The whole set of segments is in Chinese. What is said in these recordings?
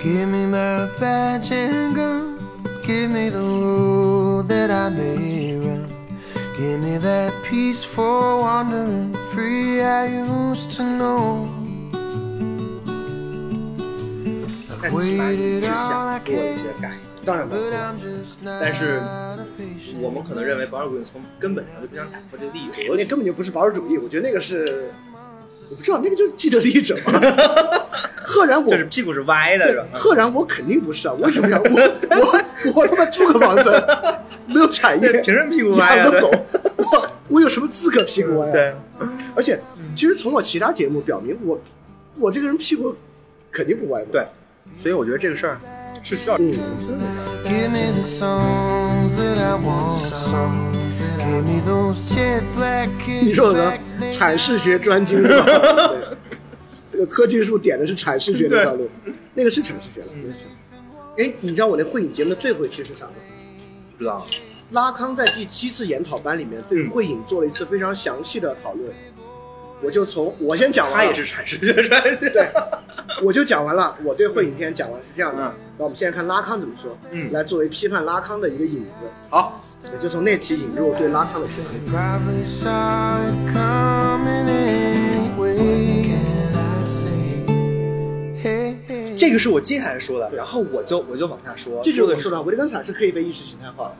Give me my badge and gun. Give me the road that I may run. Give me that peace for wandering free I used to know. 但 I've 起码你 waited 是 all 想 I 做一 can, 些改，当然了，but I'm just not 但是 patient. 我们可能认为保守主义从根本上就不想打破这个利益格局。那根本就不是保守主义，我觉得那个是，我不知道那个就是既得利益者嘛。赫然我就是屁股是歪的，是吧？赫然我肯定不是啊，为什么呀？我我我他妈租个房子，没有产业，凭什么屁股歪啊？养个狗，我我有什么资格屁股歪啊？对，而且其实从我其他节目表明，我我这个人屁股肯定不歪嘛。对，所以我觉得这个事儿是需要嗯你说什么阐释学专精是吧？科技树点的是阐释学的套路，那个是阐释学了。那个是哎，你知道我那会影节目的最后一期是啥吗？不知道。拉康在第七次研讨班里面对会影做了一次非常详细的讨论，我就从我先讲完了，他也是阐释学专业。对，我就讲完了，我对会影片讲完是这样的。嗯那我们现在看拉康怎么说，嗯来作为批判拉康的一个引子，好，也就从那期引入对拉康的批判。这个是我接下来说的，然后我就我就往下说。这就是我说的，维特根斯坦是可以被意识形态化的，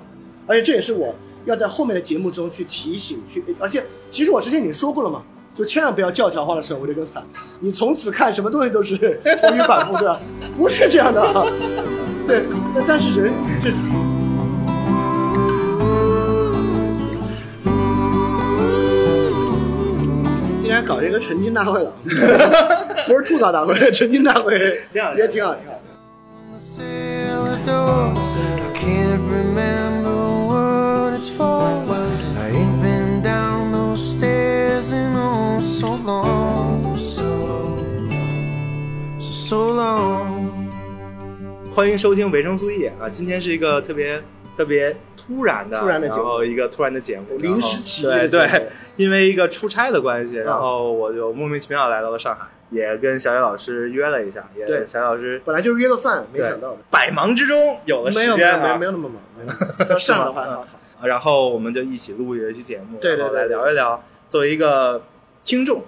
而且这也是我要在后面的节目中去提醒去，而且其实我之前已经说过了嘛，就千万不要教条化的使用维特根斯坦，你从此看什么东西都是 同于反复，对吧？不是这样的啊，对，那但是人这。搞这个沉浸大会了，不是吐槽大会，沉浸大会也挺好，挺好。I can't remember what it's for. I ain't been down those stairs in oh so long, so so so long. 欢迎收听维生素 E 啊！今天是一个特别特别突然的，突然的后一个突然的节目，临时起意对因为一个出差的关系，啊。然后我就莫名其妙来到了上海，也跟小野老师约了一下，也对。小野老师本来就是约个饭，没想到的。百忙之中有了时间没有没有那么忙，没有那么忙。要 上的话还好。啊 然后我们就一起录一期节目，对对来聊一聊，作为一个听众，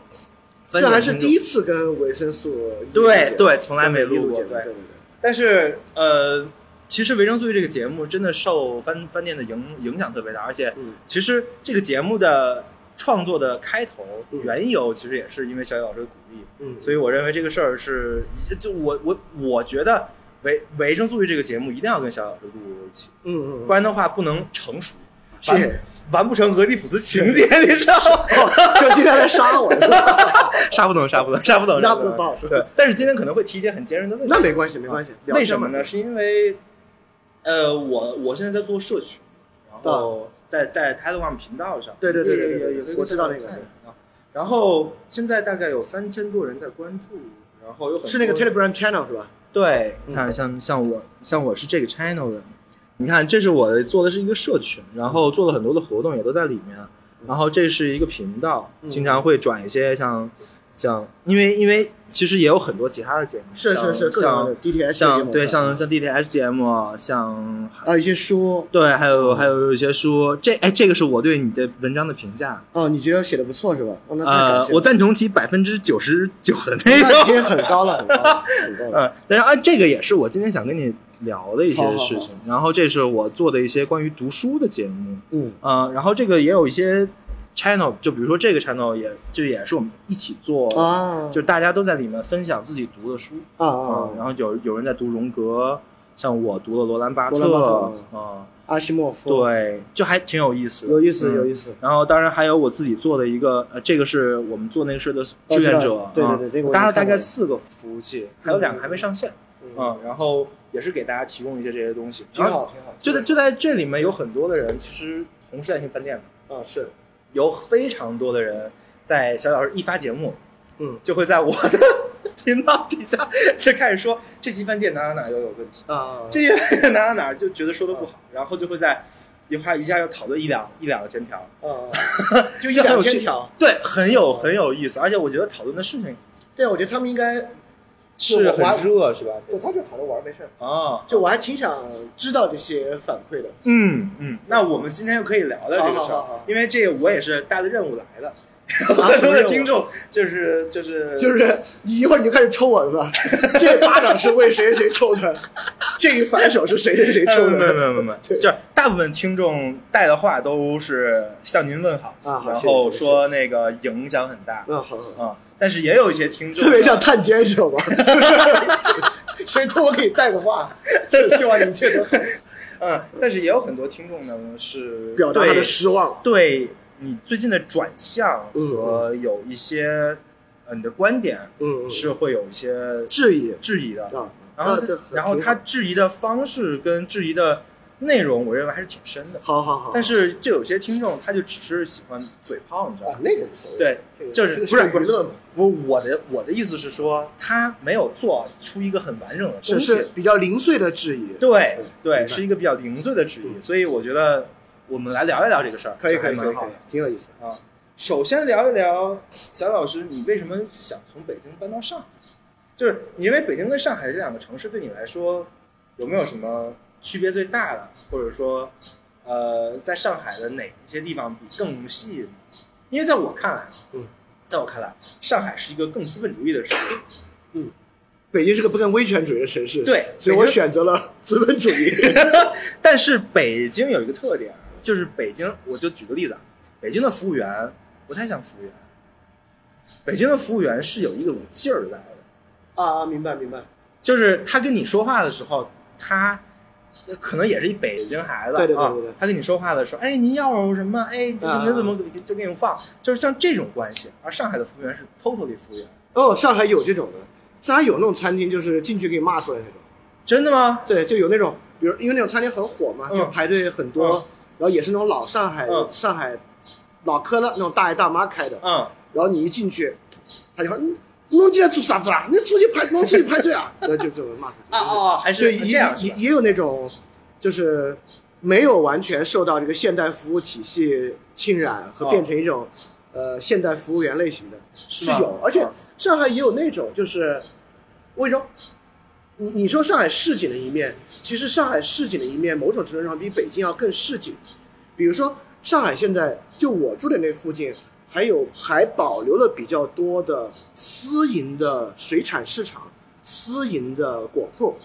这还是第一次，跟维生素 E 对对，从来没录录过，对对。对。但是呃，其实维生素 E 这个节目真的受饭饭店的影影响特别大，而且嗯其实这个节目的创作的开头嗯缘由，其实也是因为小野老师的鼓励，嗯，所以我认为这个事儿是，就我我我觉得维维生素 E 这个节目一定要跟小野老师录一起，嗯嗯不然的话不能成熟，谢谢。完不成俄狄浦斯情节，你知道吗？哦，就今天来杀我？杀不动，杀不动，杀不动，杀不不好说对，但是今天可能会提一些很尖锐的问题。那没关系，没关系。为什么呢？？是因为，呃，我我现在在做社群，然后在在 Telegram 频道上，对对对对也对也也可以我知道那个啊。然后现在大概有三千多人在关注，然后有很多是那个 Telegram channel 是吧？对，你看像像我像我是这个 channel 的，你看这是我的做的是一个社群，然后做了很多的活动也都在里面，然后这是一个频道，嗯。经常会转一些像像因为因为其实也有很多其他的节目，是是是，像 DTS 节像目对像像 DTS 节目，像还有一些书对还有还有一些书，这哎这个是我对你的文章的评价，哦，你觉得写的不错是吧？哦，呃。我赞同其百分之九十九的内容已，经很高了，很高了，很高了。呃，但是啊，这个也是我今天想跟你聊的一些好好好事情。然后这是我做的一些关于读书的节目，嗯呃，然后这个也有一些 channel，就比如说这个 channel 也就也是我们一起做，啊，就大家都在里面分享自己读的书啊啊、啊然后有有人在读荣格，像我读了罗兰巴特啊、阿西莫夫，，对，就还挺有意思的，有意思嗯有意思。然后当然还有我自己做的一个，呃，这个是我们做那个事的志愿者对对啊对这个搭了大概四个服务器，还有两个还没上线，嗯，嗯，然后也是给大家提供一些这些东西，挺好挺好。就在就在这里面有很多的人其实同时在听饭店的，啊是，有非常多的人在小老师一发节目，嗯。就会在我的频道底下就开始说这期饭店哪哪哪又有问题，啊。这些哪哪哪就觉得说的不好，然后就会在一会儿一下要讨论一两一两个千条，啊，就一两千条。对，很有很有意思，而且我觉得讨论的事情，对，我觉得他们应该是很热是吧？对，他就躺着玩没事儿。啊，就我还挺想知道这些反馈的。嗯嗯，那我们今天就可以聊聊这个事儿因为这个我也是带着任务来的，啊很多什么任务的听众就是就是 就是你一会儿你就开始抽我是吧？这巴掌是为谁谁谁抽的，这一反手是谁谁谁抽的没有没。有没有没有，就是大部分听众带的话都是向您问好，啊然后说那个影响很大嗯，好啊，但是也有一些听众特别像探监，是 谁托我给你带个话，希望你一切都好，嗯，但是也有很多听众呢是表达他的对失望。对你最近的转向嗯和有一些呃你的观点嗯，嗯是会有一些质疑质疑的，啊，然后然后他质疑的方式跟质疑的内容，我认为还是挺深的。好好好，但是就有些听众他就只是喜欢嘴炮，你知道吗？啊那个无所谓，对这个，就是这个不是娱乐嘛，我我的我的意思是说，他没有做出一个很完整的只东西。是比较零碎的质疑。对对，是一个比较零碎的质疑，所以我觉得我们来聊一聊这个事儿，可以可以可以挺有意思。啊。首先聊一聊小老师，你为什么想从北京搬到上海？就是你认为北京跟上海这两个城市对你来说有没有什么区别最大的，或者说，呃，在上海的哪一些地方比更吸引你？因为在我看来，嗯，在我看来，上海是一个更资本主义的城市。嗯北京是个不更威权主义的城市，对所以我选择了资本主义。但是北京有一个特点，就是北京，我就举个例子啊，北京的服务员不太像服务员，北京的服务员是有一种劲儿在的，啊，明白明白。就是他跟你说话的时候，他可能也是一北京孩子对对对啊对对，他跟你说话的时候，哎，您要什么？哎，您怎么就给你放？就是像这种关系，而上海的服务员是 totally 服务员，哦，上海有这种的，上海有那种餐厅，就是进去给你骂出来那种。真的吗？对，就有那种，比如因为那种餐厅很火嘛，嗯就排队很多，嗯然后也是那种老上海、嗯。上海老科勒那种大爷大妈开的，嗯，然后你一进去，他就说你侬进来做啥子啊？你出去排，侬出去排队啊？然后就这么骂出去。啊哦，还是，也是这样也也有那种，就是没有完全受到这个现代服务体系浸染和哦变成一种、呃现代服务员类型的，是是有，而且哦上海也有那种就是，我跟你说，你你说上海市井的一面，其实上海市井的一面，某种程度上比北京要更市井。比如说上海现在就我住的那附近，还有还保留了比较多的私营的水产市场、私营的果铺，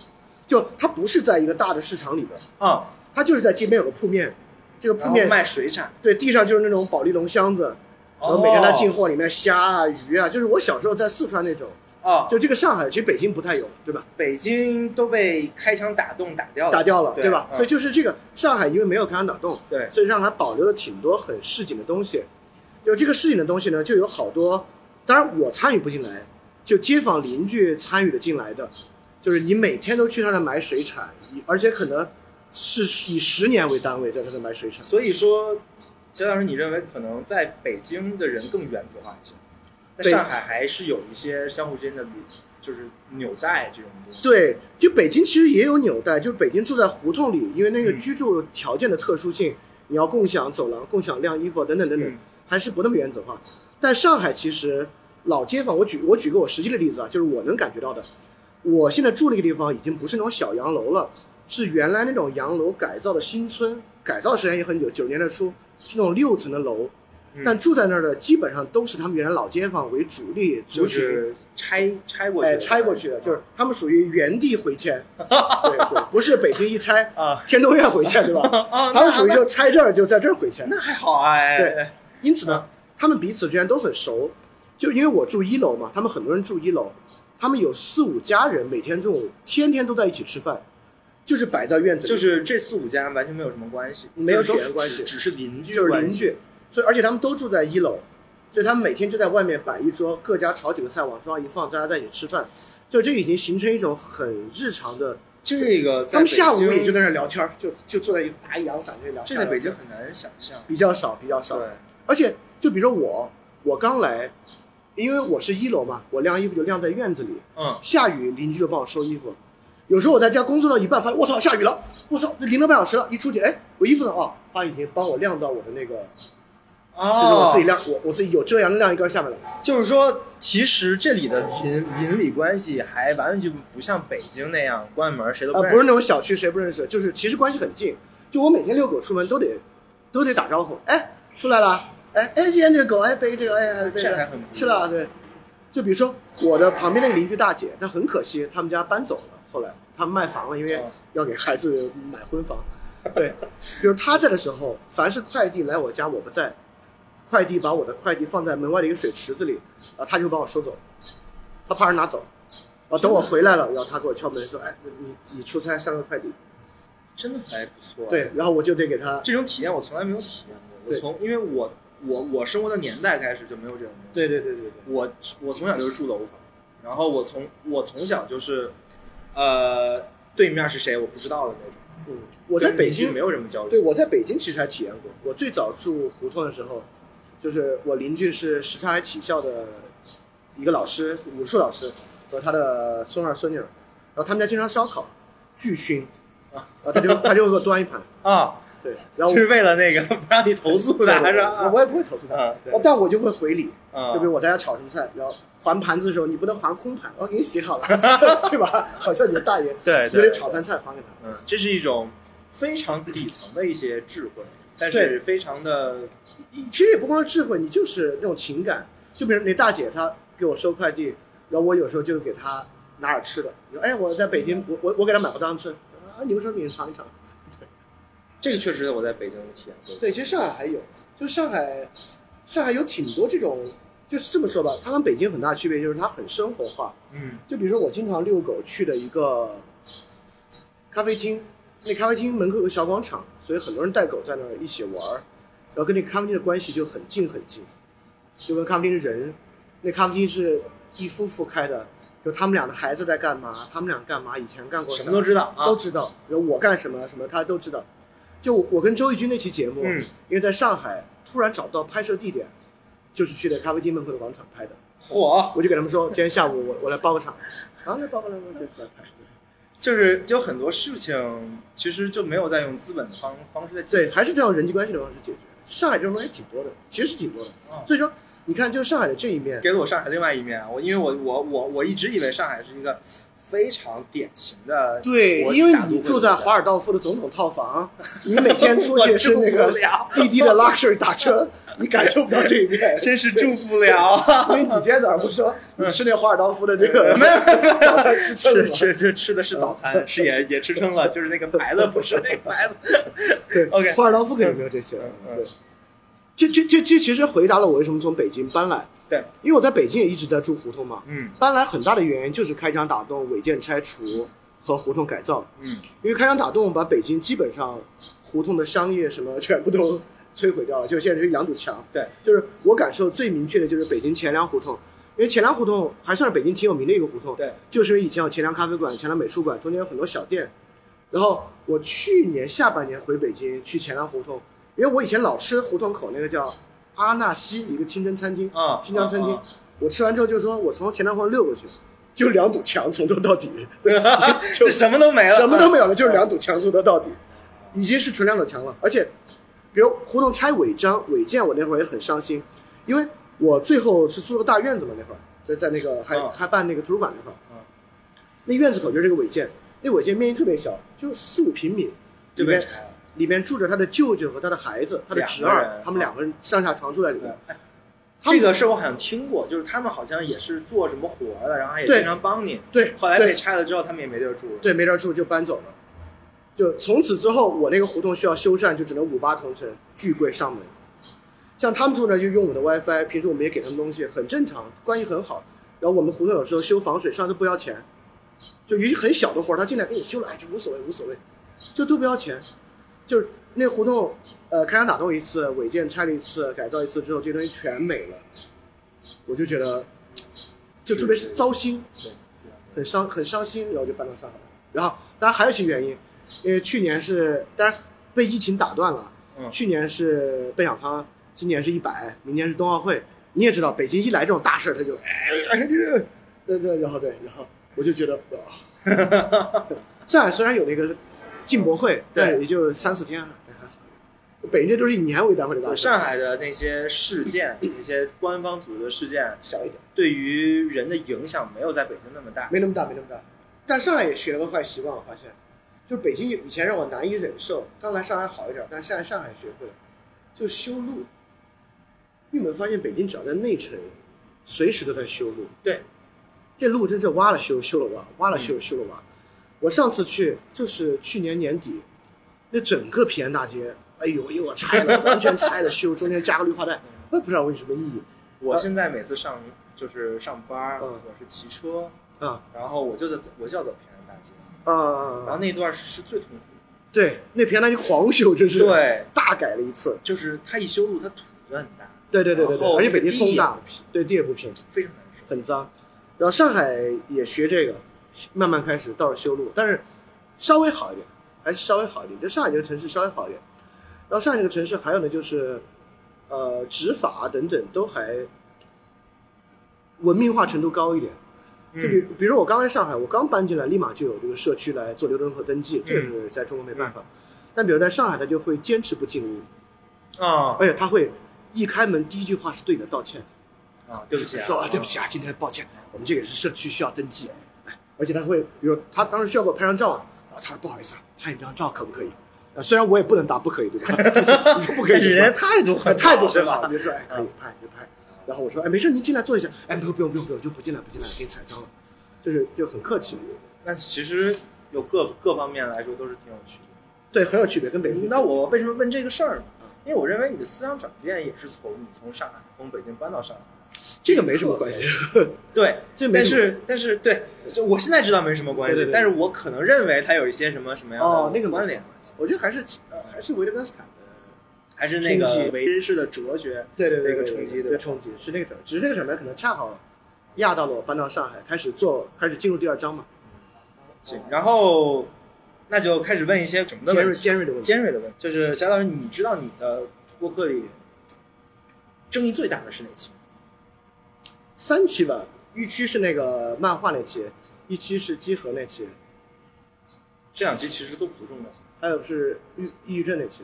就它不是在一个大的市场里边，啊，它就是在街边有个铺面，这个铺面卖水产，对地上就是那种保利龙箱子，然后每天它进货里面虾啊、鱼啊，就是我小时候在四川那种。哦，就这个上海，其实北京不太有，对吧？北京都被开枪打洞打掉了，打掉了，对吧？嗯所以就是这个上海，因为没有开枪打洞，对所以上海保留了挺多很市井的东西。就这个市井的东西呢，就有好多，当然我参与不进来，就街坊邻居参与的进来的，就是你每天都去他那买水产，以而且可能是以十年为单位在他那买水产。所以说，肖老师，你认为可能在北京的人更原子化一些，在上海还是有一些相互之间的就是纽带这种东西。对，就北京其实也有纽带，就是北京住在胡同里，因为那个嗯居住条件的特殊性，你要共享走廊、共享晾衣服等等等等，嗯还是不那么原则化。但上海其实老街坊，我举我举个我实际的例子啊，就是我能感觉到的，我现在住那个地方已经不是那种小洋楼了，是原来那种洋楼改造的新村，改造时间也很久，九十年代初是那种六层的楼，嗯但住在那儿的基本上都是他们原来老街坊为主力族就群。是拆拆过去的，哎，拆过去的，就是他们属于原地回迁，对对，不是北京一拆啊，天通苑回迁，对吧？啊，他们属于就拆这儿就在这儿回迁。那还好啊，哎，对哎因此呢，他们彼此之间都很熟。就因为我住一楼嘛，他们很多人住一楼，他们有四五家人，每天中午天天都在一起吃饭，就是摆在院子里，就是这四五家完全没有什么关系，没有血缘关系只只是邻居，就是邻。居，所以而且他们都住在一楼，所以他们每天就在外面摆一桌，各家炒几个菜往桌上一放，大家在一起吃饭，就这个已经形成一种很日常的。这个他们下午也就在那聊天儿，就就坐在一个打一阳伞那聊天儿。这在北京很难想象。比较少，比较少。对，而且就比如说我，我刚来，因为我是一楼嘛，我晾衣服就晾在院子里，嗯，下雨邻居就帮我收衣服。有时候我在家工作到一半，发现我操下雨了，我操淋了半小时了，一出去，哎，我衣服呢？哦，他已经帮我晾到我的那个就是我哦自己晾我我自己有遮阳的晾一根下面了。就是说，其实这里的邻邻里关系还完全就不像北京那样关门谁都啊，认识。不是那种小区谁不认识，就是其实关系很近。就我每天遛狗出门都得都得打招呼，哎，出来了，哎哎，今天这个狗，哎背这个，哎这还很不一样是了，对。就比如说我的旁边那个邻居大姐，她很可惜，他们家搬走了，后来他们卖房了，因为哦要给孩子买婚房。对，就是她在的时候，凡是快递来我家我不在，快递把我的快递放在门外的一个水池子里，啊，他就把我收走，他怕人拿走。啊，等我回来了，然后他给我敲门说：“哎，你你出差上个快递。真的还不错。对，，然后我就得给他。这种体验我从来没有体验过。我从因为我我我生活的年代开始就没有这种东西。对对对对对。我我从小就是住楼房，然后我从我从小就是，呃，对面是谁我不知道的那种。嗯，我在北京没有什么交集。对，我在北京其实还体验过。我最早住胡同的时候，就是我邻居是什刹海体校的一个老师，武术老师和他的孙儿孙女儿，然后他们家经常烧烤，巨熏，然后他就他就会给我端一盘，啊，对，然后 就是为了那个不让你投诉的，还是我我也不会投诉他，但我就会回礼，啊就比如我在家炒什么菜，然后还盘子的时候，你不能还空盘，我给你洗好了，对吧？好像你的大爷对对有点炒盘菜还给他。嗯，这是一种非常底层的一些智慧，但是非常的其实也不光是智慧，你就是那种情感。就比如那大姐她给我收快递，然后我有时候就给她拿点吃的。你说哎，我在北京，我我我给她买过当吃啊，你们说你尝一尝。这个确实我在北京体验过。对，其实上海还有，就上海，上海有挺多这种，就是这么说吧，它跟北京很大区别就是它很生活化。嗯就比如说我经常遛狗去的一个咖啡厅，那咖啡厅门口有个小广场，所以很多人带狗在那儿一起玩儿，然后跟那个咖啡厅的关系就很近很近，就跟咖啡厅的人，那咖啡厅是一夫妇开的，就他们俩的孩子在干嘛，他们俩干嘛，以前干过什啥么都知道啊都知道，然后我干什么什么他都知道。就我我跟周轶君那期节目，嗯因为在上海突然找不到拍摄地点，就是去的咖啡厅门口的广场拍的。嚯，我就给他们说，今天下午我我来包个场，然后那包个来我就出来拍。就是就很多事情其实就没有在用资本的方方式在解决对，还是在用人际关系的方式解决。上海这种东西挺多的，其实是挺多的。哦所以说，你看，就上海的这一面，给了我上海另外一面。我因为我我我我一直以为上海是一个非常典型的对，因为你住在华尔道夫的总统套房，你每天出去是那个滴滴的 luxury 打车，你感受不到这一面。真是住不了。因为你今天早上不是说你吃那华尔道夫的这个早餐吃撑了 是吗？是这吃的是早餐，是也也吃撑了，就是那个牌子不是那个牌子。对 OK 华尔道夫肯定没有这些。嗯这这这这其实回答了我为什么从北京搬来。对，因为我在北京也一直在住胡同嘛。嗯搬来很大的原因就是开墙打洞、违建拆除和胡同改造。嗯因为开墙打洞把北京基本上胡同的商业什么 全部都摧毁掉了，就现在是两堵墙。对，就是我感受最明确的就是北京钱粮胡同，因为钱粮胡同还算是北京挺有名的一个胡同。对，就是因为以前有钱粮咖啡馆、钱粮美术馆，中间有很多小店。然后我去年下半年回北京去钱粮胡同，因为我以前老吃胡同口那个叫阿纳西一个清真餐厅，啊新疆餐厅。啊我吃完之后就说，我从钱粮胡同溜过去，就两堵墙从头到底，就什么都没了，什么都没有了，就是两堵墙从头到底，已经是纯两堵墙了。而且，比如胡同拆违章、违建，我那会儿也很伤心，因为我最后是租了个大院子嘛，那会儿在在那个还、嗯还办那个图书馆那会儿，嗯那院子口就是这个违建，那违建面积特别小，就四五平米，就被拆了。里面住着他的舅舅和他的孩子，他的侄儿他们两个人上下床住在里面。这个事我好像听过，就是他们好像也是做什么活的，然后也经常帮你。对，后来被拆了之后，他们也没地儿住了。对，没地儿住就搬走了。就从此之后，我那个胡同需要修缮，就只能五八同城，巨贵上门。像他们住那就用我的 WiFi，平时我们也给他们东西，很正常，关系很好。然后我们胡同有时候修防水上都不要钱，就一很小的活儿，他进来给你修了，哎，就无所谓无所谓，就都不要钱。就是那胡同，呃，开墙打洞一次，违建拆了一次，改造一次之后，这些东西全没了，我就觉得就特别糟心。对，很伤很伤心，然后就搬到上海来。然后当然还有一些原因，因为去年是当然被疫情打断了，嗯去年是奔小康，今年是一百，明年是冬奥会。你也知道，北京一来这种大事儿，他就哎哎，对对，然后对，然后我就觉得，哇 上海虽然有那个进博会，对也就三四天，还还好。北京这都是以年为单位的大事，上海的那些事件，那些官方组织的事件，小一点，对于人的影响没有在北京那么大。没那么大，没那么大。但上海也学了个坏习惯，我发现，就北京以前让我难以忍受，刚来上海好一点，但现在上海学会了，就修路。你有没有发现，北京只要在内城，随时都在修路？对，这路真是挖了修，修了挖，挖了修，修了挖。我上次去就是去年年底，那整个平安大街，哎呦又拆了，完全拆了修，中间加个绿化带，我也不知道为什么意义我现在每次上就是上班，嗯我是骑车，啊然后我就在我就要走平安大街，啊然后那段是最痛苦的，对，那平安大街狂修，真是对，大改了一次。就是它一修路，它土就很大，对对对对对，而且北京风大，对地也不平，非常难受。很脏。然后上海也学这个，慢慢开始到了修路，但是稍微好一点，还是稍微好一点。就上海这个城市稍微好一点。然后上海这个城市还有呢，就是呃执法等等都还文明化程度高一点。就比嗯，比如我刚来上海，我刚搬进来，立马就有这个社区来做流动人口登记，这个是在中国没办法。但比如在上海，他就会坚持不进屋，啊而且他会一开门第一句话是对你的道歉。啊，对不起啊，说啊对不起啊，今天抱歉，我们这个是社区需要登记，哎，而且他会，比如他当时需要给我拍张照啊，然后他说不好意思啊，拍一张照可不可以？啊，虽然我也不能答不可以，对吧？你 说不可以，人家态度很态度很好，就说哎可以拍就拍，然后我说哎没事，您进来坐一下，哎不用不用不用不用，就不进来不进来，给你踩脏了，就是就很客气，那其实有各各方面来说都是挺有区别。对，很有区别，跟北京。那我为什么问这个事儿呢？因为我认为你的思想转变也是从你从上海从北京搬到上海。这个没什么关系，对，这没但是但是对，就我现在知道没什么关系，对对对。但是我可能认为它有一些什么什么样的哦那个关联，我觉得还是呃还是维特根斯坦的，还是那个冲击。唯知式的哲学，对对对那个冲击的。对冲击是那个转，只是那个什么可能恰好压到了我搬到上海，开始做开始进入第二章嘛，行，然后那就开始问一些什么的尖锐，尖锐的问题。尖锐的问题，就是贾老师，你知道你的播客里争议最大的是哪期？三期吧，一期是那个漫画那期，一期是集合那期，这两期其实都不重要，还有是抑抑郁症那期。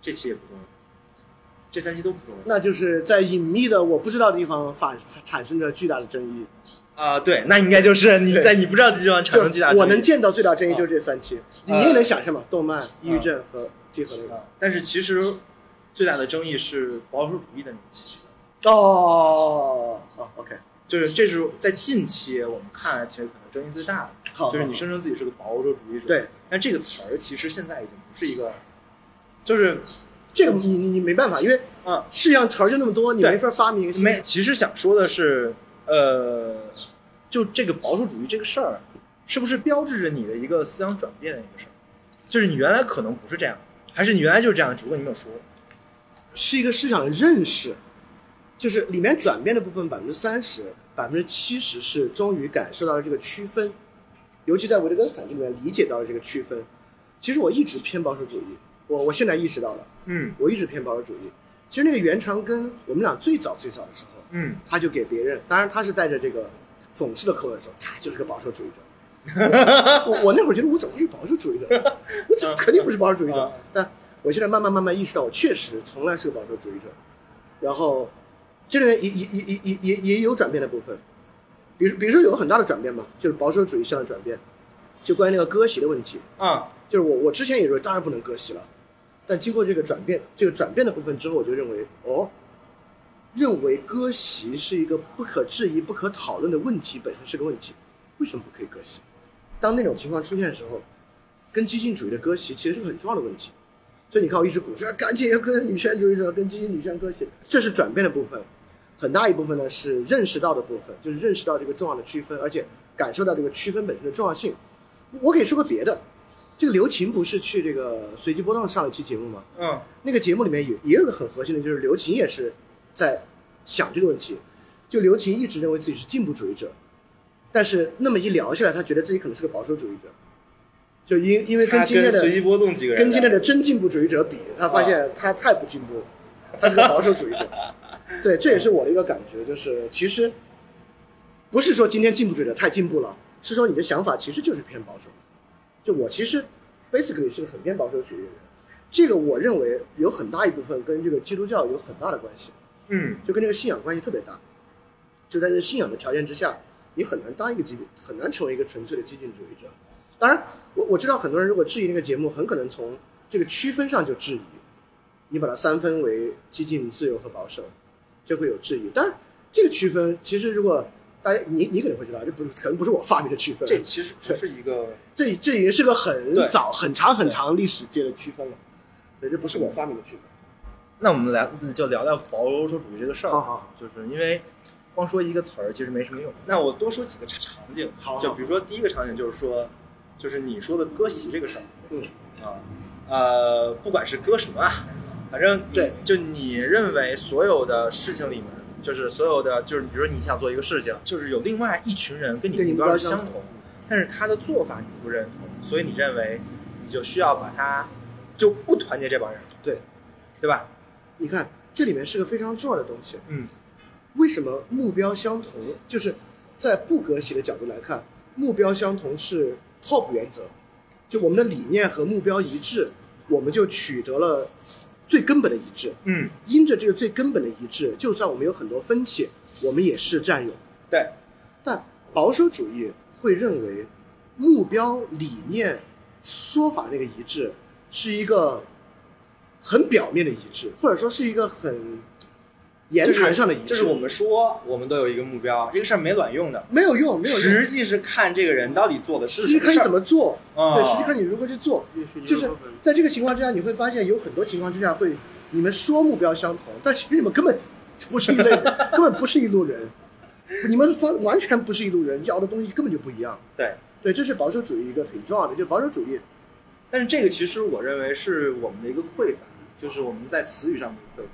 这期也不重要，这三期都不重要。那就是在隐秘的我不知道的地方发产生着巨大的争议。啊、对，那应该就是你在你不知道的地方产生巨大我争议能见到最大争议就是这三期，啊你也能想象嘛？动漫、抑郁症和集合那个。啊，但是其实最大的争议是保守主义的那一期，哦哦，OK，就是这是在近期我们看来其实可能争议最大的，好，就是你声称自己是个保守主义者，对，但这个词儿其实现在已经不是一个，就是这个你你你没办法，因为嗯，世界上词儿就那么多，你对没法发明新没，其实想说的是，呃，就这个保守主义这个事儿，是不是标志着你的一个思想转变的一个事儿？就是你原来可能不是这样，还是你原来就是这样，只不过你没有说。是一个市场的认识，就是里面转变的部分百分之三十，百分之七十是终于感受到了这个区分，尤其在维特根斯坦这里面理解到了这个区分。其实我一直偏保守主义，我我现在意识到了，嗯我一直偏保守主义。其实那个袁长庚，我们俩最早最早的时候，嗯他就给别人，当然他是带着这个讽刺的口吻说，他就是个保守主义者。我我那会儿觉得我怎么会是保守主义者？我怎么肯定不是保守主义者啊？但我现在慢慢慢慢意识到，我确实从来是个保守主义者。然后这里面也也也也也也也有转变的部分，比如比如说有个很大的转变嘛，就是保守主义上的转变，就关于那个割席的问题。啊就是我我之前也认为当然不能割席了，但经过这个转变，这个转变的部分之后，我就认为哦，认为割席是一个不可质疑、不可讨论的问题，本身是个问题，为什么不可以割席？当那种情况出现的时候，跟激进主义的割席其实是个很重要的问题。所以你看，我一直鼓吹赶紧要跟女权主义者、跟激进女权割席，这是转变的部分。很大一部分呢是认识到的部分，就是认识到这个重要的区分，而且感受到这个区分本身的重要性。我可以说个别的，这个刘琴不是去这个随机波动上了一期节目吗？嗯那个节目里面也也有个很核心的，就是刘琴也是在想这个问题。就刘琴一直认为自己是进步主义者，但是那么一聊下来，他觉得自己可能是个保守主义者。就因因为跟他今天的跟随机波动几个人，跟今天的真进步主义者比，他发现他太不进步了，他是个保守主义者。对，这也是我的一个感觉，就是其实不是说今天进步主义者太进步了，是说你的想法其实就是偏保守的。就我其实 basically 是个很偏保守主义的人，这个我认为有很大一部分跟这个基督教有很大的关系，嗯就跟这个信仰关系特别大。就在这信仰的条件之下，你很难当一个激，很难成为一个纯粹的激进主义者。当然，我我知道很多人如果质疑那个节目，很可能从这个区分上就质疑，你把它三分为激进、自由和保守，就会有质疑。但，这个区分其实如果大家你你可能会知道，这不是可能不是我发明的区分，这其实不是一个这这已经是个很早、很长、很长历史界的区分了。对，这不是我发明的区分。那我们来就聊聊保守主义这个事儿。好好好就是因为光说一个词儿其实没什么用。那我多说几个场场景，好好就比如说第一个场景就是说，就是你说的割席这个事儿嗯，啊，呃，不管是割什么啊，反正对，就你认为所有的事情里面，就是所有的就是比如说你想做一个事情，就是有另外一群人跟你目标相同是相同，但是他的做法你不认同，所以你认为你就需要把他就不团结这帮人，对，对吧？你看这里面是个非常重要的东西。嗯为什么目标相同？就是在不割席的角度来看，目标相同是 top 原则，就我们的理念和目标一致，我们就取得了最根本的一致。嗯，因着这个最根本的一致，就算我们有很多分歧，我们也是战友。对，但保守主义会认为，目标、理念、说法那个一致是一个很表面的一致，或者说是一个很言谈上的一致，就是我们说我们都有一个目标，这个事儿没卵用的，没有用，没有用。实际是看这个人到底做的是实际看你怎么么做，啊对，实际看你如何去做。就是在这个情况之下，你会发现有很多情况之下会，你们说目标相同，但其实你们根本不是一类，根本不是一路人，你们方完全不是一路人，要的东西根本就不一样。对。对，这是保守主义一个挺重要的，就是保守主义，但是这个其实我认为是我们的一个匮乏，就是我们在词语上的匮乏。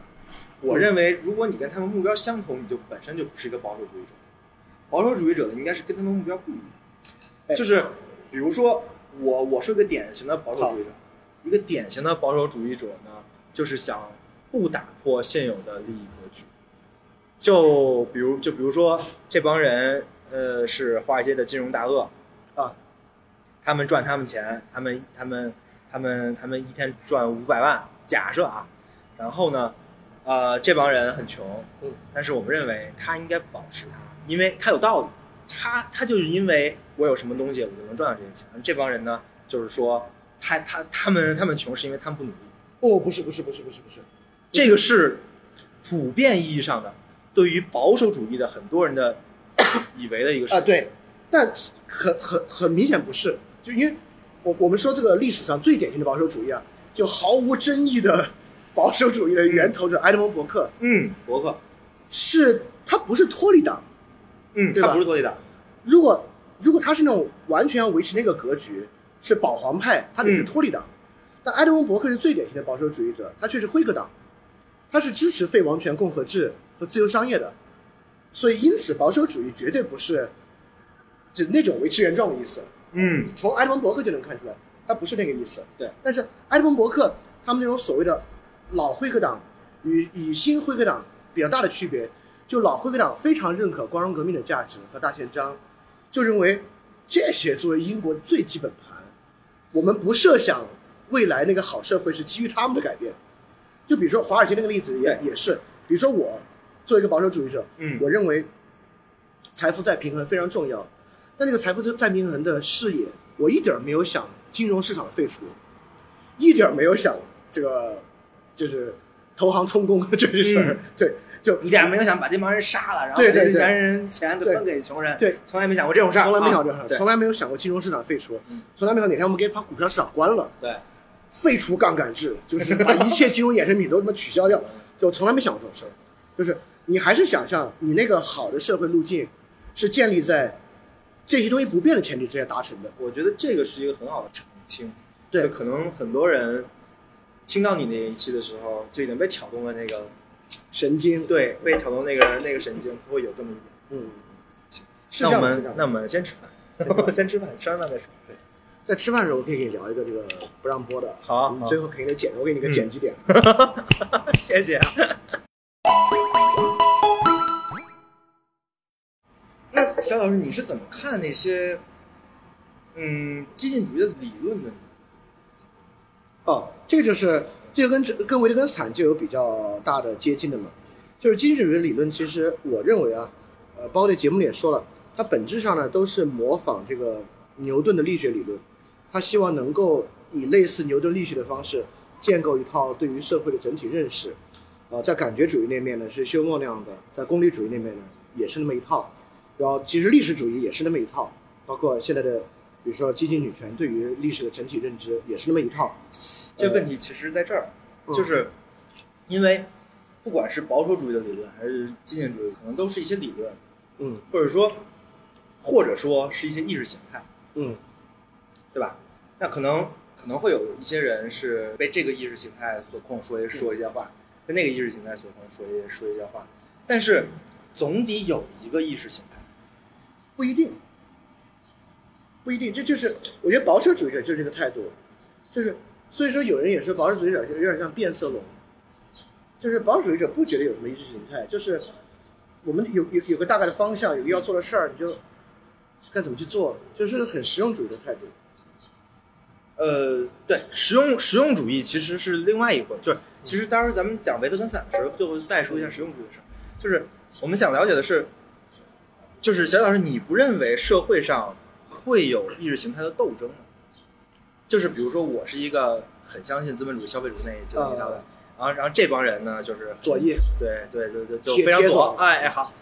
我认为，如果你跟他们目标相同，你就本身就不是一个保守主义者。保守主义者呢，应该是跟他们目标不一样。哎就是比如说，我我是个典型的保守主义者，一个典型的保守主义者呢，就是想不打破现有的利益格局。就比如就比如说这帮人，呃，是华尔街的金融大鳄啊，他们赚他们钱，他们他们他们他们一天赚五百万，假设啊，然后呢，呃，这帮人很穷，嗯，但是我们认为他应该保持他，因为他有道理，他他就是因为我有什么东西，我就能赚到这些钱。这帮人呢，就是说他他他们他们穷是因为他们不努力，哦，不是不是不是不是不是，这个是普遍意义上的对于保守主义的很多人的 以为的一个事啊，对，但很很很明显不是，就因为我我们说这个历史上最典型的保守主义啊，就毫无争议的保守主义的源头者埃德蒙·伯克，嗯，伯克，是他不是脱离党，嗯，对吧？他不是托利党，如果如果他是那种完全要维持那个格局，是保皇派，他得是嗯。脱离党。但埃德蒙·伯克是最典型的保守主义者，他却是辉格党，他是支持废王权共和制和自由商业的，所以因此保守主义绝对不是就那种维持原状的意思。嗯，从埃德蒙·伯克就能看出来，他不是那个意思。对，但是埃德蒙·伯克他们那种所谓的老辉格党与与新辉格党比较大的区别，就老辉格党非常认可光荣革命的价值和大宪章，就认为这些作为英国最基本盘，我们不设想未来那个好社会是基于他们的改变。就比如说华尔街那个例子也也是，比如说我作为一个保守主义者，嗯。我认为财富再平衡非常重要，但那个财富再平衡的视野，我一点儿没有想金融市场的废除，一点儿没有想这个就是投行充公这些事儿，嗯。对，就一点没有想把这帮人杀了，然后这些钱人钱对分给穷人，对，从来没想过这种事儿，从来没想过这种事儿，从来没有想过金融市场废除嗯，从来没有哪天我们给把股票市场关了，对，废除杠杆制，就是把一切金融衍生品都他妈取消掉，就从来没想过这种事儿。就是你还是想象你那个好的社会路径是建立在这些东西不变的前提之下达成的。我觉得这个是一个很好的澄清。对。就可能很多人听到你那一期的时候，就已经被挑动了那个，神经，对，被挑动那个那个神经，会有这么一点。嗯。那我们那我们先吃饭，先吃饭，吃完饭再说。对，在吃饭的时候，我可以给你聊一个这个不让播的，好最后肯定得剪，我给你个嗯剪辑点。谢谢。那小老师，你是怎么看那些嗯激进主义的理论的呢？哦，这个就是这个跟跟维特根斯坦就有比较大的接近的嘛，就是经济主义理论，其实我认为啊，呃，包括在节目里也说了，它本质上呢都是模仿这个牛顿的力学理论，他希望能够以类似牛顿力学的方式建构一套对于社会的整体认识，啊、在感觉主义那面呢是休谟那样的，在功利主义那面呢也是那么一套，然后其实历史主义也是那么一套，包括现在的比如说激进女权对于历史的整体认知也是那么一套。这个问题其实在这儿，嗯就是因为不管是保守主义的理论还是激进主义，可能都是一些理论，嗯或者说或者说是一些意识形态，嗯对吧？那可能可能会有一些人是被这个意识形态所控，说一说一些话；被那个意识形态所控，说一说一些话。但是总得有一个意识形态。不一定，不一定，这就是我觉得保守主义者就是这个态度，就是所以说有人也说保守主义者就有点像变色龙，就是保守主义者不觉得有什么意识形态，就是我们有有有个大概的方向，有个要做的事儿，你就该怎么去做，就是很实用主义的态度。呃，对，实用实用主义其实是另外一个，就是其实待会咱们讲维特根斯坦的时候，最后再说一下实用主义的事儿。就是我们想了解的是，就是小老师，你不认为社会上会有意识形态的斗争吗？就是比如说，我是一个很相信资本主义、消费主义那一这一套的，然后然后这帮人呢，就是左翼，对对对对，就非常左。哎好。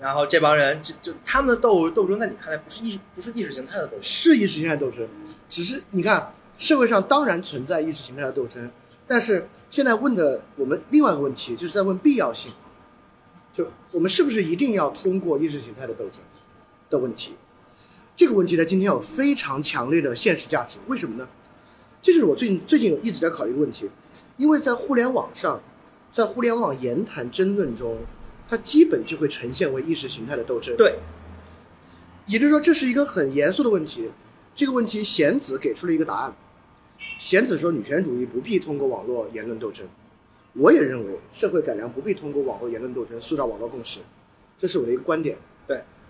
然后这帮人就就他们的斗斗争，在你看来不是意不是意识形态的斗争，是意识形态斗争，只是你看社会上当然存在意识形态的斗争，但是现在问的我们另外一个问题就是在问必要性，就我们是不是一定要通过意识形态的斗争的问题？这个问题在今天有非常强烈的现实价值，为什么呢？这就是我最近最近一直在考虑一个问题，因为在互联网上，在互联网言谈争论中，它基本就会呈现为意识形态的斗争。对，也就是说，这是一个很严肃的问题。这个问题，贤子给出了一个答案。贤子说，女权主义不必通过网络言论斗争。我也认为，社会改良不必通过网络言论斗争塑造网络共识，这是我的一个观点。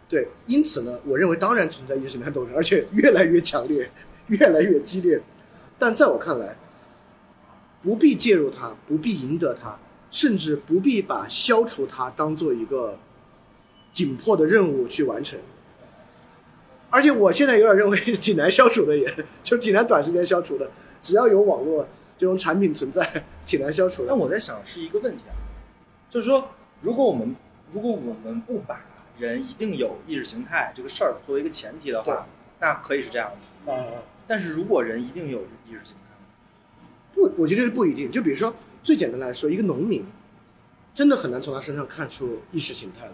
对，因此呢，我认为当然存在意识形态斗争，而且越来越强烈，越来越激烈。但在我看来，不必介入它，不必赢得它，甚至不必把消除它当做一个紧迫的任务去完成。而且我现在有点认为挺难消除的也，就挺难短时间消除的。只要有网络这种产品存在，挺难消除的。那我在想是一个问题啊，就是说，如果我们如果我们不把人一定有意识形态这个事儿作为一个前提的话，那可以是这样的。啊、但是如果人一定有意识形态，不，我觉得不一定。就比如说，最简单来说，一个农民，真的很难从他身上看出意识形态来。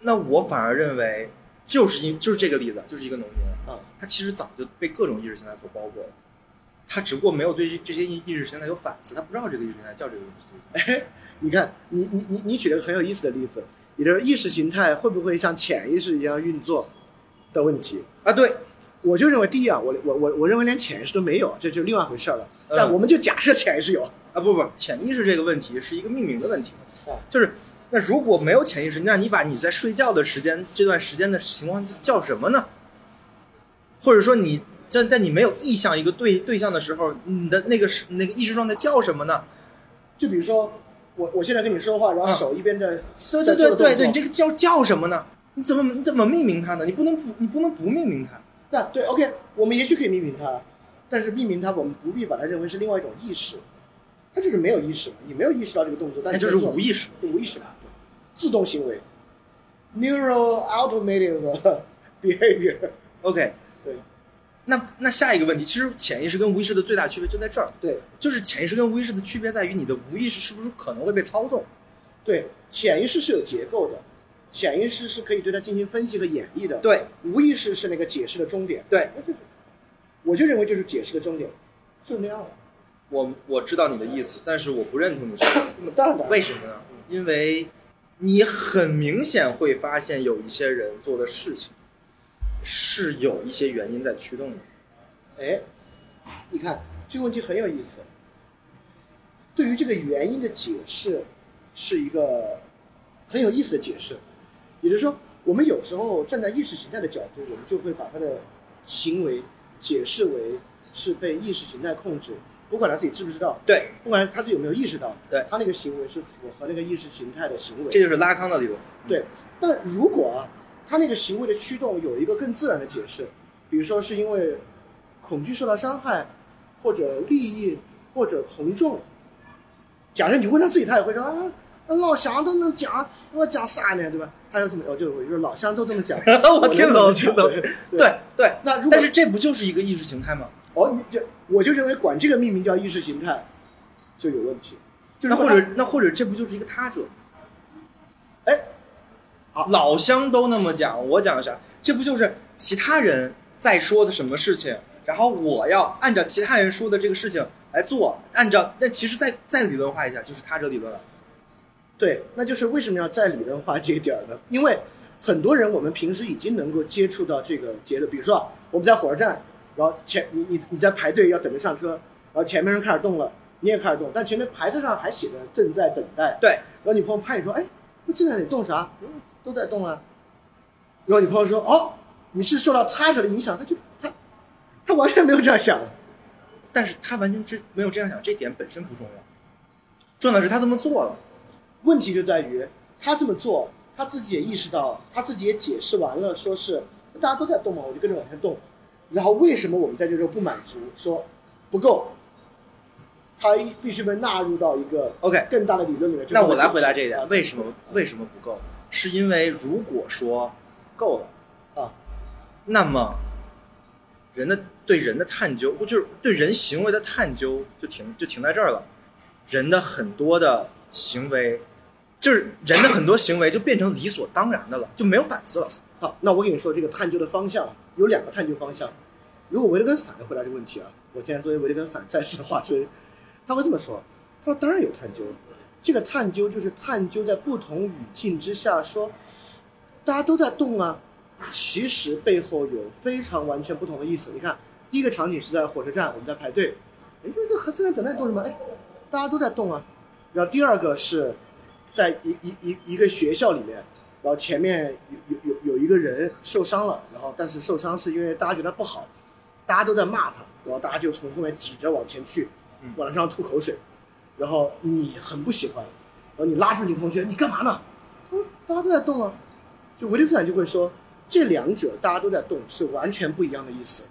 那我反而认为，就是因就是这个例子，就是一个农民，啊，他其实早就被各种意识形态所包裹了，他只不过没有对这些意意识形态有反思，他不知道这个意识形态叫这个意识形态。你看，你你你你举了个很有意思的例子，也就是意识形态会不会像潜意识一样运作的问题。啊，对，我就认为，第一啊，我我我我认为连潜意识都没有，这就另外一回事儿了。嗯但我们就假设潜意识有，啊，不不，潜意识这个问题是一个命名的问题哦，就是那如果没有潜意识，那你把你在睡觉的时间这段时间的情况叫什么呢？或者说你在在你没有意向一个对对象的时候，你的那个是那个意识状态叫什么呢？就比如说我我现在跟你说话，然后嗯手一边在对对对对对，你这个叫叫什么呢？你怎么你怎么命名它呢？你不能不你不能不命名它。那对，OK，我们也许可以命名它，但是命名它，我们不必把它认为是另外一种意识，它就是没有意识嘛，你没有意识到这个动作，但是就是无意识。无意识嘛，对自动行为，neural automative behavior，OK，对那那下一个问题，其实潜意识跟无意识的最大区别就在这儿，对就是潜意识跟无意识的区别在于你的无意识是不是可能会被操纵。对，潜意识是有结构的，潜意识是可以对它进行分析和演绎的，对无意识是那个解释的终点，对，我就认为就是解释的终点，就是那样了。我我知道你的意思，但是我不认同你这个。嗯当然的，为什么呢？因为你很明显会发现有一些人做的事情是有一些原因在驱动的。哎，你看这个问题很有意思。对于这个原因的解释，是一个很有意思的解释。也就是说，我们有时候站在意识形态的角度，我们就会把他的行为解释为是被意识形态控制，不管他自己知不知道，对，不管他自己有没有意识到，对他那个行为是符合那个意识形态的行为。这就是拉康的理论。对，但如果啊，他那个行为的驱动有一个更自然的解释，比如说是因为恐惧受到伤害，或者利益，或者从众。假设你问他自己，他也会说啊，那老乡都能讲，我讲啥呢，对吧？他又这么，我就我就是老乡都这么讲，我听懂能听懂对对对，那如果但是这不就是一个意识形态吗？哦，你这我就认为管这个命名叫意识形态就有问题，就是那或者那或者这不就是一个他者？哎，老乡都那么讲，我讲啥？这不就是其他人在说的什么事情，然后我要按照其他人说的这个事情来做，按照那其实再再理论化一下，就是他者理论了。对，那就是为什么要再理论化这一点儿呢？因为很多人我们平时已经能够接触到这个结论，比如说啊我们在火车站，然后前你你你在排队要等着上车，然后前面人开始动了，你也开始动，但前面牌子上还写着正在等待。对，然后你朋友拍你说，哎，那正在你动啥？嗯都在动啊。然后你朋友说，哦，你是受到他者的影响，他就他他完全没有这样想。但是他完全这没有这样想，这点本身不重要，重要的是他这么做了。问题就在于他这么做，他自己也意识到，他自己也解释完了，说是大家都在动嘛，我就跟着往前动。然后为什么我们在这时候不满足，说不够？他一必须被纳入到一个 OK，更大的理论里面。那我来回答这一啊点，为什么为什么不够？是因为如果说够了啊，那么人的对人的探究，或就是对人行为的探究，就停就停在这儿了。人的很多的行为，就是人的很多行为就变成理所当然的了，就没有反思了。好，那我跟你说，这个探究的方向有两个探究方向。如果维特根斯坦回答这个问题啊，我现在作为维特根斯坦再次化身，他会这么说：他说当然有探究，这个探究就是探究在不同语境之下说，大家都在动啊，其实背后有非常完全不同的意思。你看，第一个场景是在火车站，我们在排队，哎，这个正在等待动什么？哎，大家都在动啊。然后第二个是在一一一一个学校里面，然后前面有有有有一个人受伤了，然后但是受伤是因为大家觉得不好，大家都在骂他，然后大家就从后面挤着往前去嗯，往上吐口水，然后你很不喜欢，然后你拉住你同学，你干嘛呢？嗯，大家都在动啊。就维特斯坦就会说，这两者大家都在动是完全不一样的意思。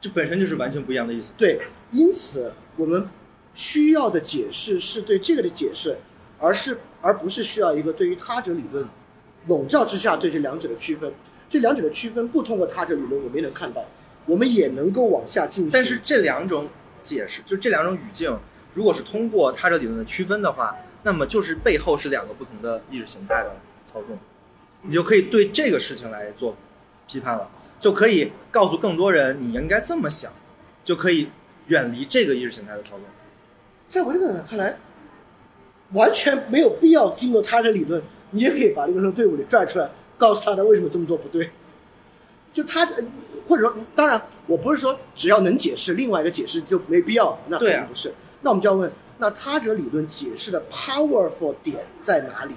这本身就是完全不一样的意思。对，因此我们需要的解释是对这个的解释，而是而不是需要一个对于他者理论笼罩之下对这两者的区分。这两者的区分不通过他者理论我们也能看到，我们也能够往下进行。但是这两种解释，就这两种语境，如果是通过他这理论的区分的话，那么就是背后是两个不同的意识形态的操纵，你就可以对这个事情来做批判了，就可以告诉更多人你应该这么想，就可以远离这个意识形态的操纵。在维特根斯坦看来，完全没有必要经过他者理论，你也可以把这个人从队伍里拽出来，告诉他他为什么这么做不对。就他，或者说，当然，我不是说只要能解释，另外一个解释就没必要，那肯定不是。那我们就要问，那他者理论解释的 powerful 点在哪里？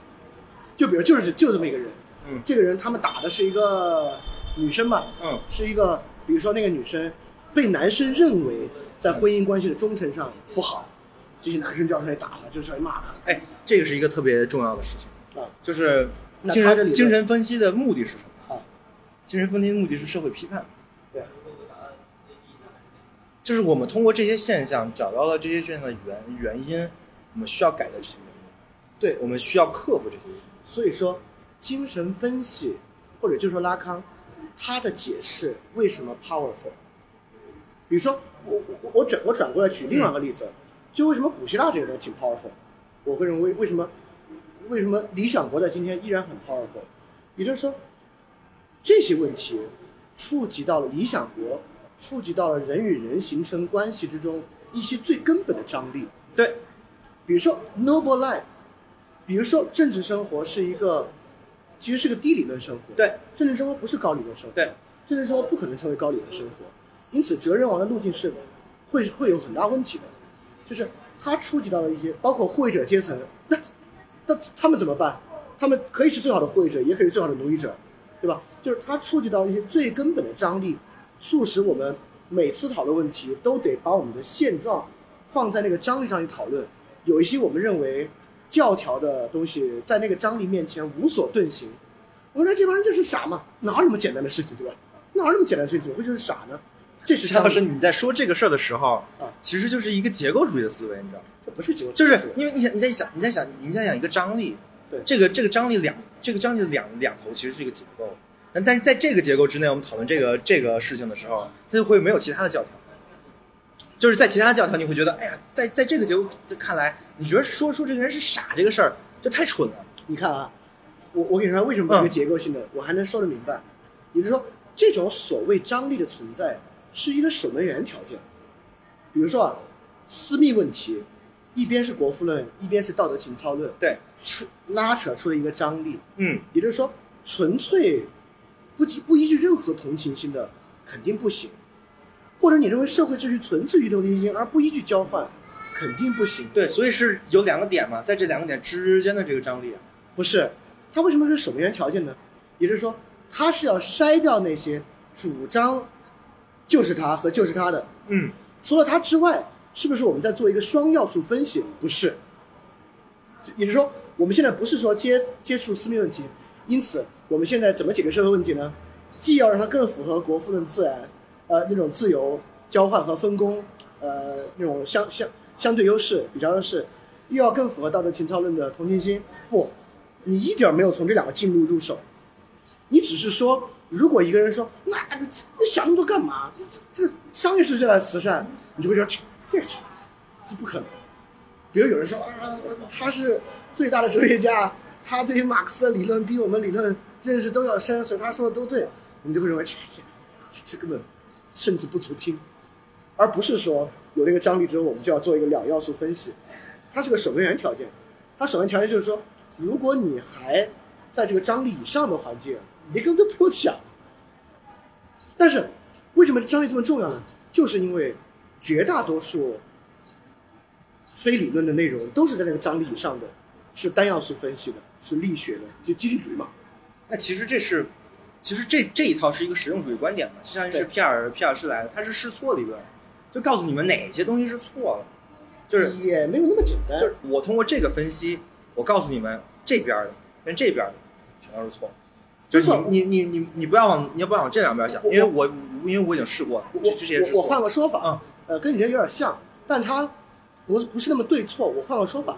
就比如就是就这么一个人，嗯这个人他们打的是一个女生嘛，嗯，是一个，比如说那个女生被男生认为在婚姻关系的忠诚上不好，这些男生就要上来打她，就上来骂她哎，这个是一个特别重要的事情，啊就是那精神精神分析的目的是什么？啊，精神分析的目的是社会批判。对，就是我们通过这些现象找到了这些现象的原原因，我们需要改的这些原因，对，我们需要克服这些原因。所以说精神分析或者就说拉康，他的解释为什么 powerful？比如说我我我转我转过来举另外一个例子，就为什么古希腊这个东西挺 powerful？我会认为为什么为什么理想国在今天依然很 powerful？也就是说这些问题触及到了理想国，触及到了人与人形成关系之中一些最根本的张力。对，比如说 noble life，比如说政治生活是一个，其实是个低理论生活。对，政治生活不是高理论生活。对，政治生活不可能成为高理论生活，因此哲人王的路径是会会有很大问题的，就是他触及到了一些包括护卫者阶层，那那他们怎么办？他们可以是最好的护卫者，也可以是最好的奴役者，对吧？就是他触及到一些最根本的张力，促使我们每次讨论问题都得把我们的现状放在那个张力上去讨论。有一些我们认为教条的东西，在那个张力面前无所遁形。我说这帮人就是傻嘛，哪有那么简单的事情，对吧？哪有那么简单的事情，怎么会就是傻呢？这是夏老师，你在说这个事儿的时候啊，其实就是一个结构主义的思维，你知道吗？这不是结构，就是因为你想，你在想，你在想，你在想一个张力，对这个这个张力两这个张力的两两头其实是一个结构，但但是在这个结构之内，我们讨论这个这个事情的时候，它就会没有其他的教条，就是在其他教条你会觉得，哎呀，在在这个结构看来，你觉得说出这个人是傻这个事儿就太蠢了，你看啊，我我跟你说，为什么不是一个嗯结构性的，我还能说得明白。也就是说，这种所谓张力的存在是一个守门员条件。比如说啊，私密问题，一边是国富论，一边是道德情操论，对，出拉扯出了一个张力。嗯，也就是说，纯粹不依不依据任何同情心的肯定不行，或者你认为社会秩序纯粹于同情心而不依据交换，肯定不行。对，所以是有两个点嘛，在这两个点之间的这个张力啊，不是，它为什么是守门员条件呢？也就是说，它是要筛掉那些主张就是他和就是他的。嗯，除了他之外，是不是我们在做一个双要素分析？不是，也就是说，我们现在不是说接接触私密问题，因此我们现在怎么解决社会问题呢？既要让它更符合国富论自然，呃，那种自由交换和分工，呃，那种相相相对优势、比较优势，又要更符合道德情操论的同情心。不，你一点没有从这两个进路入手，你只是说，如果一个人说，那你想那么多干嘛？这商业世界来慈善，你就会说，切这个这不可能。比如有人说啊，他是最大的哲学家，他对于马克思的理论比我们理论认识都要深，所以他说的都对，我们就会认为这这根本甚至不足听，而不是说有那个张力之后，我们就要做一个两要素分析，它是个守门员条件，它守门条件就是说，如果你还在这个张力以上的环境，你根本就不用想。但是为什么张力这么重要呢？就是因为绝大多数非理论的内容都是在那个张力以上的，是单要素分析的，是力学的，就机理主义嘛。那其实这是，其实这这一套是一个实用主义观点嘛，就相当于是皮尔皮尔士来的，他是试错理论，就告诉你们哪些东西是错的，就是也没有那么简单。就是我通过这个分析，我告诉你们这边的跟这边的全都是错，就是你你你你你不要往你要不要往这两边想，因为我因为我已经试过了，我这这些是我我换。个说法，嗯呃，跟你这有点像，但它不不是那么对错。我换个说法，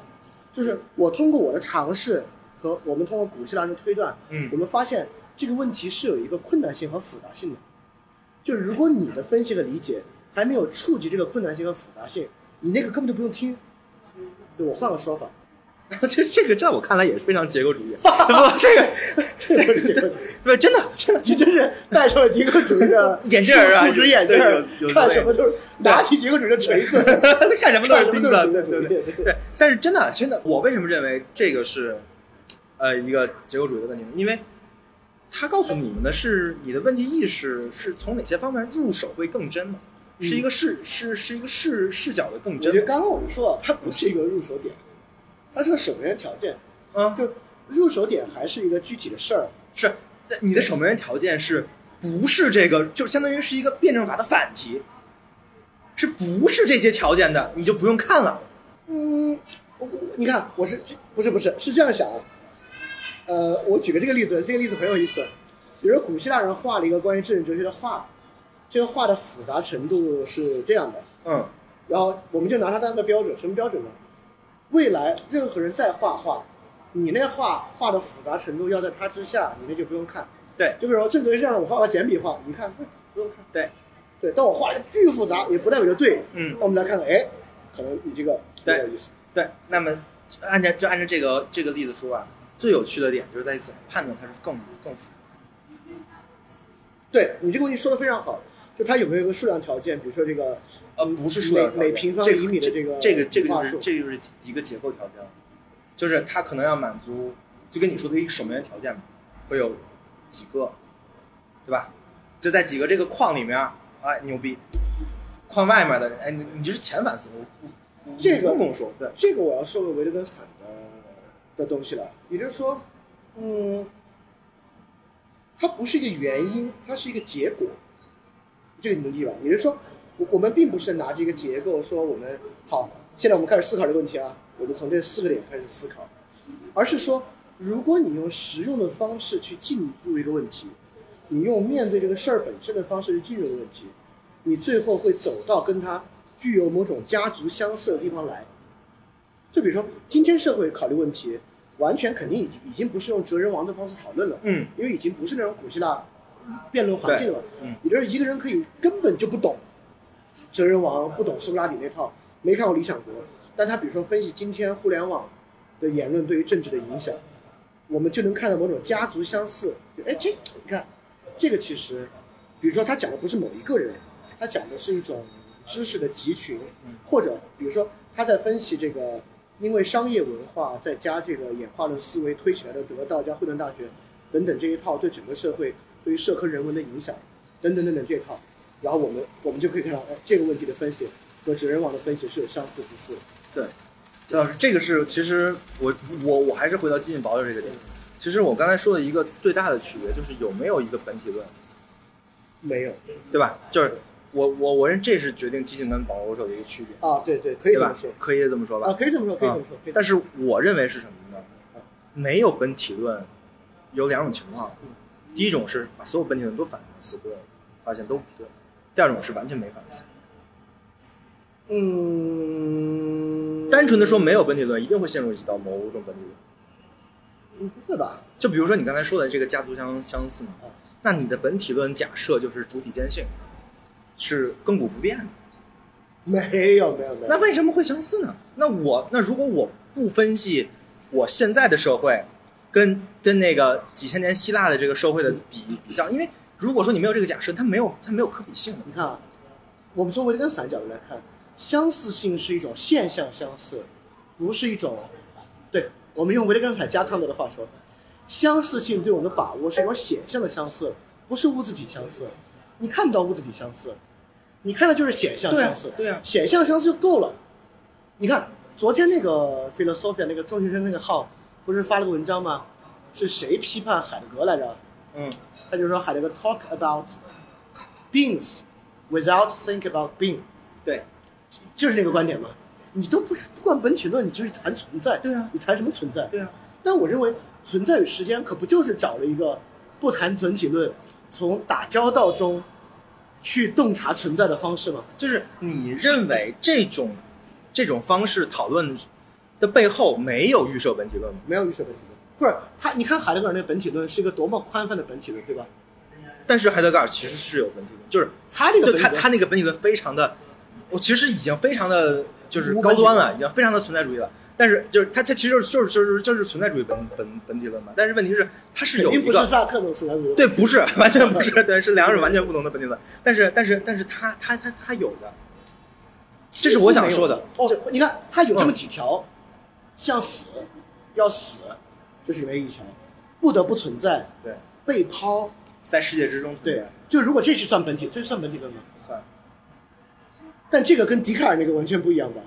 就是我通过我的尝试和我们通过古希腊人的推断，嗯我们发现这个问题是有一个困难性和复杂性的。就是如果你的分析和理解还没有触及这个困难性和复杂性，你那个根本就不用听。对我换个说法，这这个在我看来也是非常结构主义，不，这个 这个是结构，不真的真的你真是戴上了结构主义的眼镜儿啊树枝眼镜儿看什么都是拿起结构主义的锤子，看什么都是钉子，对对对。但是真的真的，我为什么认为这个是呃一个结构主义的问题呢？因为他告诉你们的是你的问题意识是从哪些方面入手会更真嘛？是一个视是是一个视视角的更真嘛。我觉得刚刚我们说了，它不是一个入手点，它是个守门员条件。嗯，就入手点还是一个具体的事儿。是你的守门员条件是不是这个？就相当于是一个辩证法的反题，是不是这些条件的，你就不用看了。嗯，我我你看，我是这不是不是是这样想啊。呃，我举个这个例子，这个例子很有意思。比如说古希腊人画了一个关于政治哲学的画，这个画的复杂程度是这样的，嗯，然后我们就拿它当个标准，什么标准呢？未来任何人再画画，你那画画的复杂程度要在它之下，你那就不用看。对就比如说政治学这样，我画个简笔画，你看嗯不用看。对，对，但我画的巨复杂，也不代表就对。嗯那我们来看看，哎，可能你这个对有意思。对，那么按照就按照这个这个例子说啊，最有趣的点就是在于怎么判断它是更更复杂。对你这个问题说的非常好，就它有没有一个数量条件？比如说这个，呃，不是数量每每平方这厘米的这个这个这个就是这就是一个结构条件了，就是它可能要满足，就跟你说的一个守门员条件嘛，会有几个，对吧？就在几个这个框里面，哎，牛逼，框外面的，哎，你你这是前反思，这个不跟我说，对，这个我要说个维特根斯坦的的东西了，也就是说，嗯，它不是一个原因，它是一个结果。这个你能理解吧？也就是说，我我们并不是拿着一个结构说我们好，现在我们开始思考这个问题啊，我们从这四个点开始思考，而是说，如果你用实用的方式去进入一个问题，你用面对这个事儿本身的方式去进入问题，你最后会走到跟它具有某种家族相似的地方来。就比如说，今天社会考虑问题，完全肯定已经已经不是用哲人王的方式讨论了，嗯，因为已经不是那种古希腊辩论环境了。嗯。也就是一个人可以根本就不懂哲人王，不懂苏格拉底那套，没看过《理想国》，但他比如说分析今天互联网的言论对于政治的影响，我们就能看到某种家族相似。哎，这你看，这个其实，比如说他讲的不是某一个人，他讲的是一种知识的集群，或者比如说他在分析这个。因为商业文化再加这个演化论思维推起来的得到加惠顿大学等等这一套对整个社会对于社科人文的影响等等等等这一套，然后我们我们就可以看到，哎，这个问题的分析和哲人网的分析是有相似之处的。对，老师，这个是其实我我我还是回到激进保守这个点。其实我刚才说的一个最大的区别就是有没有一个本体论，没有对吧？就是我我我认为这是决定激进跟保守的一个区别，啊，对对，可以吧这么说？可以这么说吧？啊，可以这么说，可以这么说。可以这么说但是我认为是什么呢？没有本体论，有两种情况。第一种是把所有本体论都反思过，发现都不对；第二种是完全没反思。嗯，单纯的说没有本体论，一定会陷入到某种本体论。嗯不会吧？就比如说你刚才说的这个家族相相似嘛，那你的本体论假设就是主体坚信是亘古不变的，没有没有没有。那为什么会相似呢？那我那如果我不分析我现在的社会跟跟那个几千年希腊的这个社会的比比较，因为如果说你没有这个假设，它没有它没有可比性的。你看啊，我们从维特根斯坦角度来看，相似性是一种现象相似，不是一种。对我们用维特根斯坦加康德的话说，相似性对我们的把握是一种显象的相似，不是物质体相似。你看不到物质体相似，你看到就是显象相似。对啊，显象相似就够了。你看昨天那个 Philosophia 那个中学生那个号，不是发了个文章吗？是谁批判海德格来着？嗯，他就说海德格 talk about beings without think about being，对，就是那个观点嘛。你都不是不管本体论，你就是谈存在。对啊你谈什么存在？对啊。但我认为存在与时间可不就是找了一个不谈本体论，从打交道中去洞察存在的方式吗？就是你认为这种这种方式讨论的背后没有预设本体论吗？没有预设本体论，不是他。你看海德格尔那个本体论是一个多么宽泛的本体论，对吧？但是海德格尔其实是有本体论，就是他这个就他他那个本体论非常的，我其实已经非常的就是高端了，已经非常的存在主义了。但是就是他他其实就是就是就是就是存在主义本本本体论嘛。但是问题是他是有肯定不是一个萨特那种存在主义。对，不是完全不是，对，是两种完全不同的本体论。但是但是但是他他他他有的，这是我想说的。哦，你看他有这么几条，像死，要死，这是唯一一条，不得不存在，对，被抛，在世界之中存对在，就如果这是算本体，这算本体论吗？算但这个跟笛卡尔那个完全不一样吧？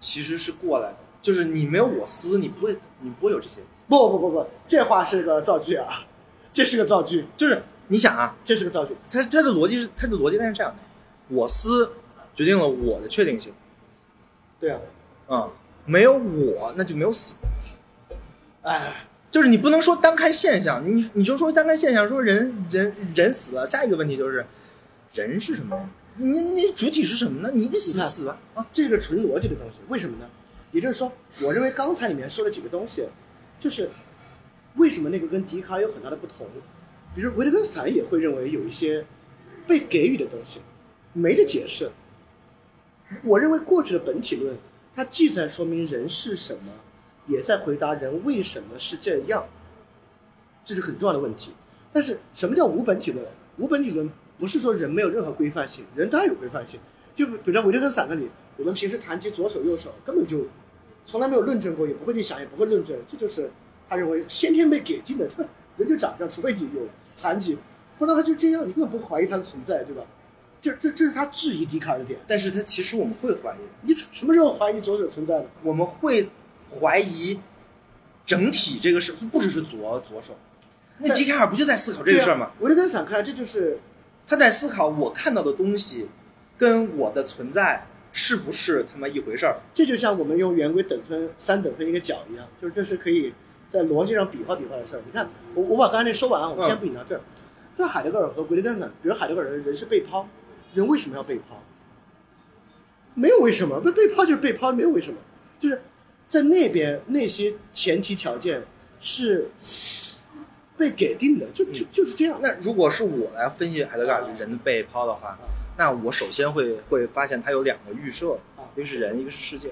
其实是过来的，就是你没有我思，你不会你不会有这些。不不不不，这话是个造句啊，这是个造句，就是你想啊，这是个造句。他他的逻辑是他的逻辑链是这样的：我思决定了我的确定性，对啊，嗯、没有我那就没有死。哎，就是你不能说单看现象，你你就说单看现象，说人人人死了，下一个问题就是人是什么？你你你主体是什么呢？你你死死吧啊！这个纯逻辑的东西，为什么呢？也就是说，我认为刚才里面说的几个东西，就是为什么那个跟笛卡尔有很大的不同。比如维特根斯坦也会认为有一些被给予的东西没得解释。我认为过去的本体论，它既在说明人是什么，也在回答人为什么是这样，这是很重要的问题。但是什么叫无本体论？无本体论不是说人没有任何规范性，人当然有规范性。就比如说维特根斯坦那里，我们平时谈及左手右手，根本就从来没有论证过，也不会去想，也不会论证，这就是他认为先天被给定的，人就长这样，除非你有残疾，不然他就这样，你根本不会怀疑他的存在，对吧？这这这是他质疑笛卡尔的点。但是他其实我们会怀疑，你什么时候怀疑左手存在的？我们会怀疑整体这个事，不只是左左手。那笛卡尔不就在思考这个事儿吗？维特根斯坦看来，这就是他在思考我看到的东西跟我的存在是不是他妈一回事儿。这就像我们用圆规等分三等分一个角一样，就是这是可以在逻辑上比划比划的事儿。你看，我我把刚才那说完啊，我们先不引到这儿。在海德格尔和维特根斯坦，比如海德格尔人是被抛，人为什么要被抛？没有为什么，被被抛就是被抛，没有为什么，就是在那边那些前提条件是被给定的，就就就是这样。那如果是我来分析海德格尔人被抛的话，那我首先会会发现他有两个预设，一个是人，一个是世界，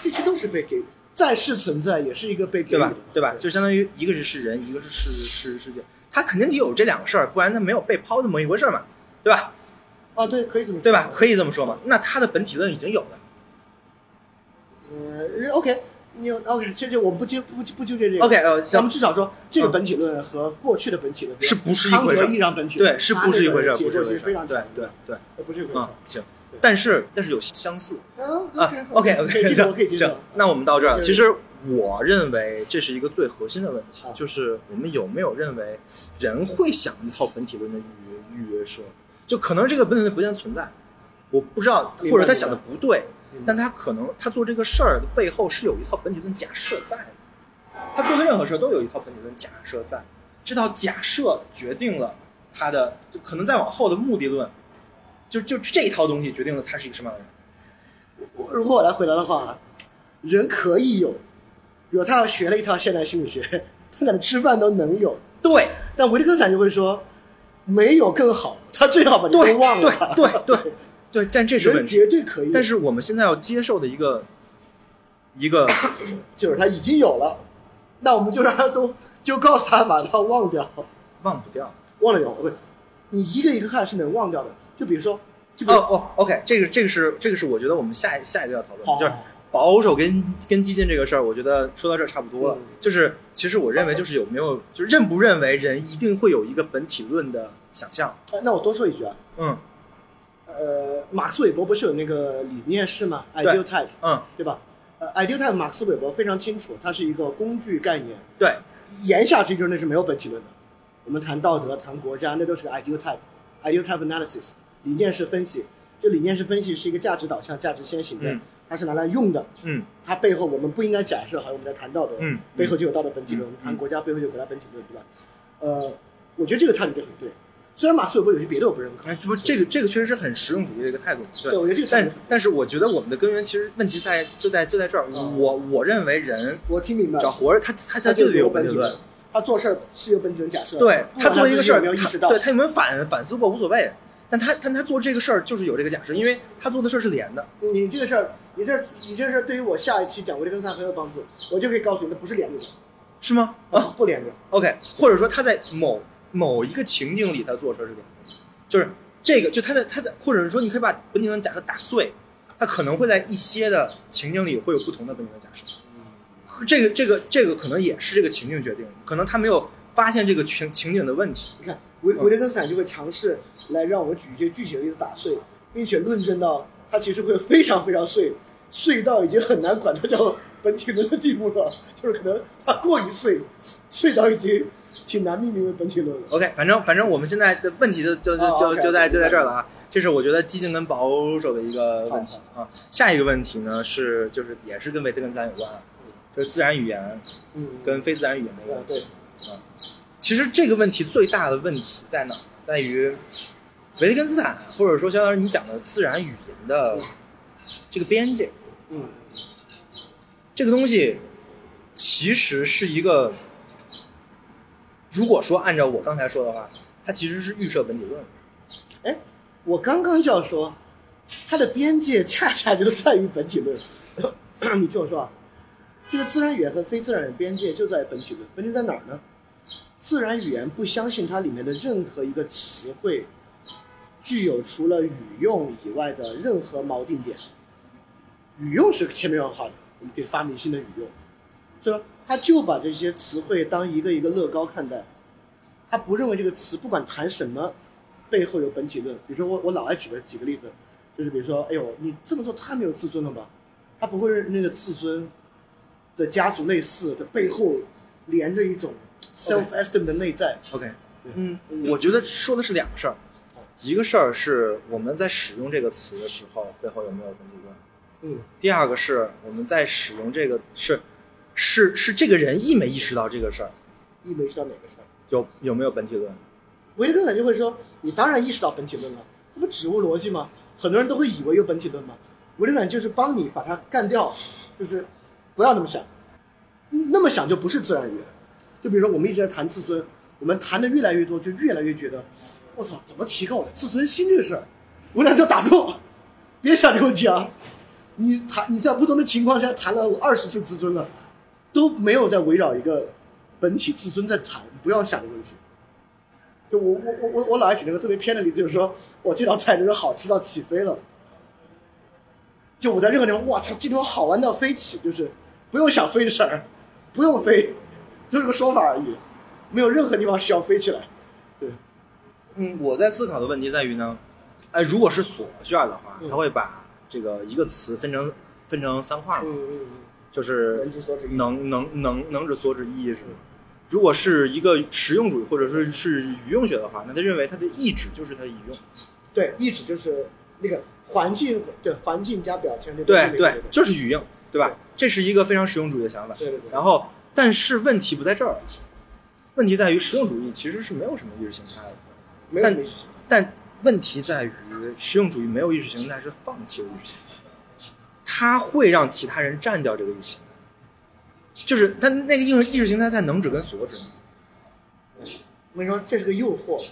这些都是被给在世存在，也是一个被给对吧？对吧？就相当于一个是是人，一个是是是世界，他肯定得有这两个事儿，不然他没有被抛这么一回事儿嘛，对吧？啊，对，可以这么说，对吧？可以这么说嘛？那他的本体论已经有了。呃，OK，你有 OK，这这我们不纠不不纠结这个。OK，呃，咱，们至少说这个嗯本体论和过去的本体论是不是一回事本体论对，是不是一回事儿？他那个结构不是一回事儿。其实非常，对对对，呃，不是一回事行。但是但是有相似啊啊。OK OK，这个我可以接受行。那我们到这儿，其实我认为这是一个最核心的问题啊，就是我们有没有认为人会想一套本体论的预预约设？就可能这个本体论不见存在，我不知道，或者他想的不对但他可能他做这个事儿的背后是有一套本体论假设在的。他做的任何事儿都有一套本体论假设在，这套假设决定了他的，就可能再往后的目的论，就就这一套东西决定了他是一个什么样的人。我如果我来回答的话，人可以有，比如他要学了一套现代心理学，他可能吃饭都能有，对但维特根斯坦就会说，没有更好，他最好把都忘了对对对，但这是人问题。绝对可以，但是我们现在要接受的一个一个，就是他已经有了，那我们就让他都 就告诉他把它忘掉，忘不掉。忘了掉不是，你一个一个看是能忘掉的。就比如说，就比如、哦哦，OK，这个这个是这个是我觉得我们下一下一个要讨论就是保守跟跟激进这个事儿，我觉得说到这儿差不多了。嗯就是其实我认为就是有没有，就是认不认为人一定会有一个本体论的想象。呃那我多说一句啊，嗯呃，马克思韦伯不是有那个理念式吗？ideal type，嗯，对吧？呃，ideal type 马克思韦伯非常清楚，它是一个工具概念，对，言下之意就是那是没有本体论的。我们谈道德、谈国家，那都是个 ideal type，ideal type analysis，理念式分析。这理念式分析是一个价值导向、价值先行的，嗯它是拿来用的。嗯它背后我们不应该假设，好像我们在谈道德，嗯背后就有道德本体论；嗯我们谈国家，背后就有国家本体论，对吧？呃，我觉得这个态度就很对。虽然马克思韦伯有些别的我不认可，不这个这个确实是很实用主义的一个态度。对，我觉得这个但度，但是我觉得我们的根源其实问题在就在就在这儿。嗯我我认为人我听明白了，只要活着，他他他就得有有本体论。，他做事儿是有本体论假设，对他做一个事儿，自己有没有意识到，他对他有没有反反思过无所谓，但他但他做这个事儿就是有这个假设，因为他做的事儿是连的。你这个事儿，你这你这事儿对于我下一期讲维特根斯坦很有帮助，我就可以告诉你，那不是连着的，是吗？啊不连着。，OK，或者说他在某某一个情境里，他做的事儿是连的，就是这个，就他在他在，或者是说，你可以把本体论假设打碎，他可能会在一些的情境里会有不同的本体论假设。这个这个这个可能也是这个情境决定的，可能他没有发现这个情情景的问题。你看维维特根斯坦就会尝试来让我举一些具体的例子打碎，并且论证到它其实会非常非常碎，碎到已经很难管它叫本体论的地步了，就是可能它过于碎，碎到已经挺难命名为本体论。OK，反正反正我们现在的问题就就就哦就就在就在这儿了啊，这是我觉得激进跟保守的一个问题啊。下一个问题呢是就是也是跟维特根斯坦有关啊，就是自然语言嗯，跟非自然语言的对问题。对，其实这个问题最大的问题在哪？在于维特根斯坦或者说相当于你讲的自然语言的这个边界，嗯这个东西其实是一个，如果说按照我刚才说的话，它其实是预设本体论。哎我刚刚就要说，它的边界恰恰就在于本体论。你听我说啊，这个自然语言和非自然语言边界就在本体论。本体在哪儿呢？自然语言不相信它里面的任何一个词汇具有除了语用以外的任何锚定点。语用是千变万化的，我们可以发明新的语用，是吧？他就把这些词汇当一个一个乐高看待，他不认为这个词不管谈什么，背后有本体论。比如说我我老爱举个几个例子，就是比如说，哎呦，你这么做太没有自尊了吧？他不会认那个自尊的家族类似的背后连着一种 self esteem 的内在。OK，嗯，我觉得说的是两个事儿，一个事儿是我们在使用这个词的时候背后有没有本体论，嗯，第二个是我们在使用这个是是是这个人意没意识到这个事儿，意没意识到哪个事儿？有有没有本体论？维特根斯坦就会说，你当然意识到本体论了，这不指物逻辑吗？很多人都会以为有本体论吗？维特根就是帮你把它干掉，就是不要那么想，嗯那么想就不是自然语言。就比如说我们一直在谈自尊，我们谈的越来越多，就越来越觉得，我操，怎么提高我的自尊心这个事儿？维特根斯坦打住，别想这个问题啊！你谈你在不同的情况下谈了二十次自尊了，都没有在围绕一个本体自尊在谈，不要想这个问题。就我我我我我老爱举那个特别偏的例子，就是说我这道菜就是好吃到起飞了。就我在任何地方，哇操，这顿好玩到飞起，就是不用想飞的事儿，不用飞，就是个说法而已，没有任何地方需要飞起来。对，嗯，我在思考的问题在于呢，哎，如果是锁卷的话，嗯他会把这个一个词分成分成三块嘛，嗯嗯就是能能能能指所指意义是。如果是一个实用主义或者说是语用学的话，那他认为他的意指就是他的语用。对，意指就是那个环境，对环境加表现，对对对对，就是语用，对吧？这是一个非常实用主义的想法。对对对。然后，但是问题不在这儿，问题在于实用主义其实是没有什么意识形态的。没有意识形态。但问题在于，实用主义没有意识形态是放弃了意识形态，他会让其他人占掉这个意识形态。就是他那个意识意识形态在能指跟所指，我跟你说，这是个诱惑，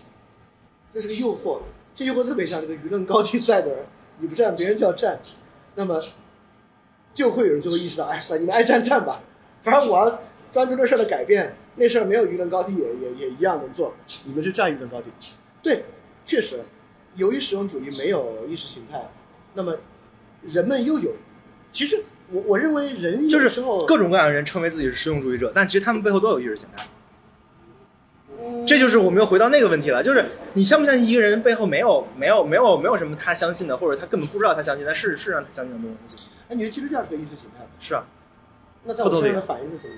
这是个诱惑，这诱惑特别像这个舆论高地在的，你不占，别人就要占，那么就会有人就会意识到，哎，算，你们爱占占吧，反正我要专注这事儿的改变，那事儿没有舆论高地也也也一样能做，你们是占舆论高地，对，确实，由于实用主义没有意识形态，那么人们又有，其实我我认为人有就是各种各样的人称为自己是实用主义者，但其实他们背后都有意识形态。这就是我们又回到那个问题了，就是你相不相信一个人背后没有没有没有没有什么他相信的，或者他根本不知道他相信，但事实让他相信的东西。哎，你觉得基督教是个意识形态吗？是啊，那在我身上的反应是什么？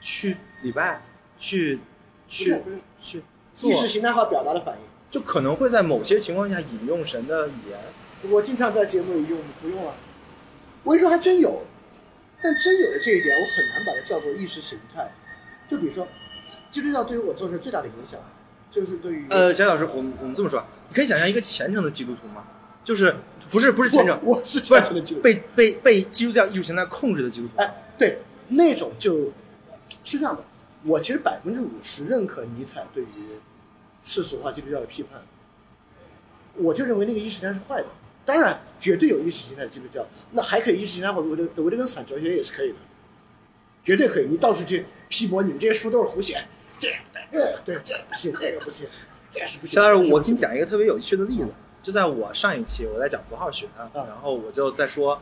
去礼拜，去不去去做意，识形态化表达的反应。就可能会在某些情况下引用神的语言。我经常在节目里用，不用啊。我跟你说，还真有，但真有的这一点，我很难把它叫做意识形态。就比如说，基督教对于我做事最大的影响，就是对于呃，小老师，我们我们这么说，你可以想象一个虔诚的基督徒吗？就是不是不是虔诚，我我是不虔诚的基督徒。被被被基督教意识形态控制的基督徒。哎，对，那种就是这样的。我其实百分之五十认可尼采对于世俗化基督教的批判，我就认为那个意识形态是坏的。当然，绝对有意识形态的基督教，那还可以意识形态化维特维特根斯坦哲学也是可以的，绝对可以。你到处去批驳，你们这些书都是胡写，这这个对这个不行，那个不行，这个是不行。小老师，我给你讲一个特别有趣的例子，就在我上一期我在讲符号学，然后我就在说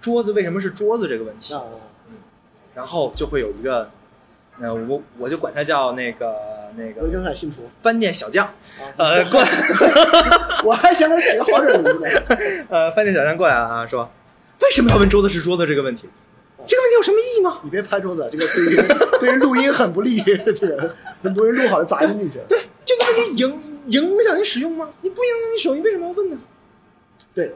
桌子为什么是桌子这个问题，嗯，然后就会有一个，呃，我我就管他叫那个那个根斯坦信徒饭店小将，啊，呃，过来 我还想给他起个好点名字呢。呃，饭店小将过来了啊，说为什么要问桌子是桌子这个问题？这个问题有什么意义吗？你别拍桌子，这个对于对于录音很不利。这个很多人录好了杂音进去。对，这个问题影影响你使用吗？你不影响你使用，你为什么要问呢？对，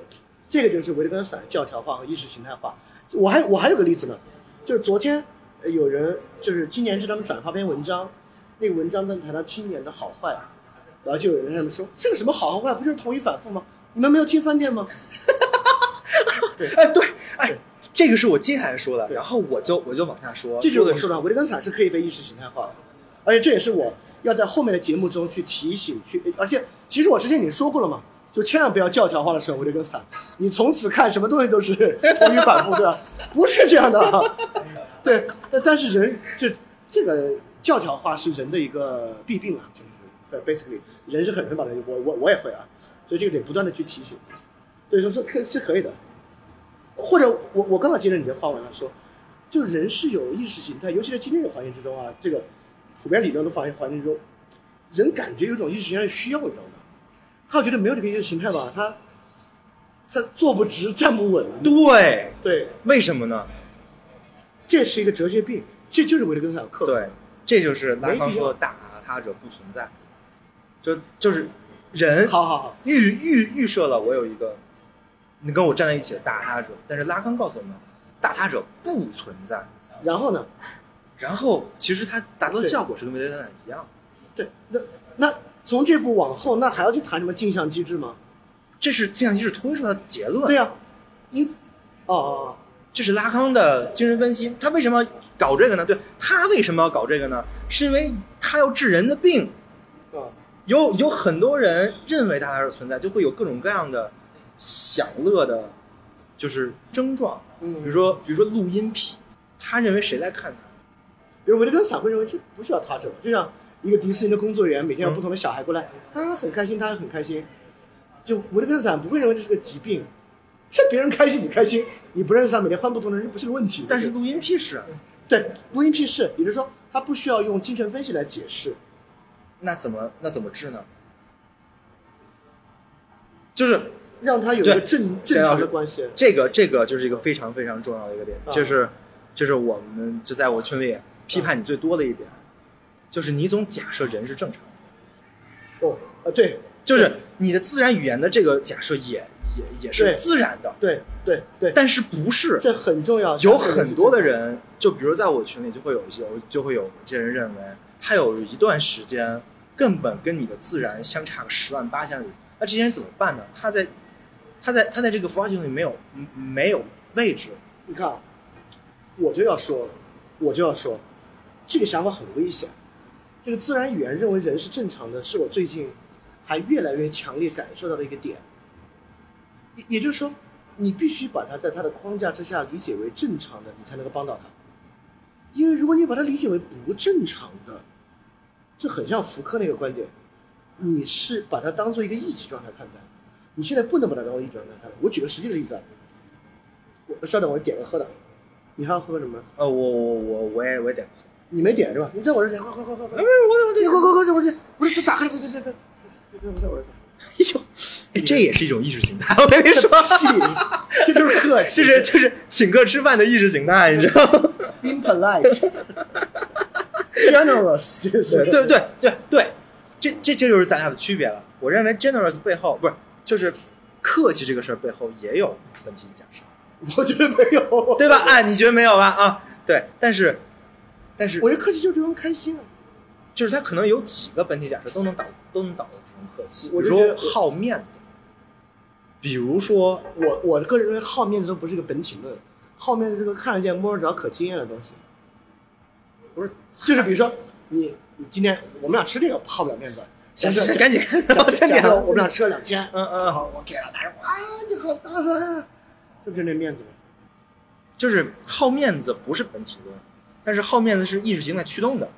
这个就是维特根斯坦教条化和意识形态化。我还我还有个例子呢，就是昨天呃有人就是今年是他们转发篇文章，那个文章在谈到青年的好坏，然后就有人在那么说这个什么好和坏不就是同一反复吗？你们没有听饭店吗？哎，对，哎，这个是我接下来说的，然后我就我就往下说，这就是的我说的，维特根斯坦是可以被意识形态化的，而且这也是我要在后面的节目中去提醒去，而且其实我之前已经说过了嘛，就千万不要教条化的使用维特根斯坦，你从此看什么东西都是 同语反复，对吧？不是这样的，对，但但是人这这个教条化是人的一个弊病啊，就是 basically 人是很容易把它，我我我也会啊，所以这个得不断的去提醒，对，说是可是可以的，或者我我刚好接着你的话往下说，就人是有意识形态，尤其在今天的环境之中啊，这个普遍理论的环环境中，人感觉有种意识形态的需要，你知道吗？他觉得没有这个意识形态吧，他他坐不直，站不稳。对，对，为什么呢？这是一个哲学病，这就是维特根斯坦克服。对，这就是拉康说的大，他者不存在，就就是人好好好，预预预设了我有一个你跟我站在一起的打他者，但是拉康告诉我们，打他者不存在。然后呢？然后其实他达到的效果是跟维特根斯坦一样，对，那那从这步往后，那还要去谈什么镜像机制吗？这是镜像机制推出来的结论。对呀、因哦哦这是拉康的精神分析。他为什么要搞这个呢？对他为什么要搞这个呢？是因为他要治人的病。哦啊，有有很多人认为他还是存在，就会有各种各样的享乐的，就是症状。嗯比如说，比如说录音癖，他认为谁在看他？比如维特根斯坦会认为这不需要他者，就像一个迪士尼的工作人员，每天有不同的小孩过来，他很开心，他很开心。就维特根斯坦不会认为这是个疾病，这别人开心你开心，你不认识他，每天换不同的人不是个问题。但是录音屁事啊，对录音屁事，也就是说他不需要用精神分析来解释。那怎么那怎么治呢？就是让他有一个正正常的关系。这个这个就是一个非常非常重要的一个点，啊就是就是我们就在我群里批判你最多的一点，就是你总假设人是正常的，哦，呃，对就是你的自然语言的这个假设也也也是自然的，对对对，但是不是这很重要。有很多的人，就比如在我群里就会有一些就会有一些人认为他有一段时间根本跟你的自然相差个十万八千里，那这些人怎么办呢？他在他在他在这个符号系统里没有嗯没有位置，你看，啊我就要说，我就要说，这个想法很危险。这个自然语言认为人是正常的，是我最近还越来越强烈感受到的一个点。也也就是说，你必须把它在它的框架之下理解为正常的，你才能够帮到它。因为如果你把它理解为不正常的，就很像福柯那个观点，你是把它当做一个异己状态看待。你现在不能把它当做异己状态看待。我举个实际的例子啊，我稍等，我点个喝的。你还要喝什么？呃，我我我我也我也点不喝。你没点是吧？你在我这点，快快快快快！不是我你快快快，我这不是这打开了，这这这这，这在我这哎呦，哎这也是一种意识形态。我跟你说，气，这就是客气，就是就是请客吃饭的意识形态，你知道吗？being polite。generous 这是对对对对，这这这就是咱俩的区别了。我认为 generous 背后不是就是客气这个事儿背后也有问题假设，我觉得没有，对吧？哎，你觉得没有吧？啊，对，但是但是我觉得客气就是让人开心啊。就是他可能有几个本体假设都能导都能导成客气，比我如说好面子，比如说我我个人认为好面子都不是一个本体论，好面子是个看得见摸得着可经验的东西。不是，就是比如说你你今天我们俩吃这个好不了面子，行假设行赶紧，假我们俩吃了两千，嗯嗯，好，我给了大人，哇，你好大方，这不是那面子吗？就是好面子不是本体论，但是好面子是意识形态驱动的。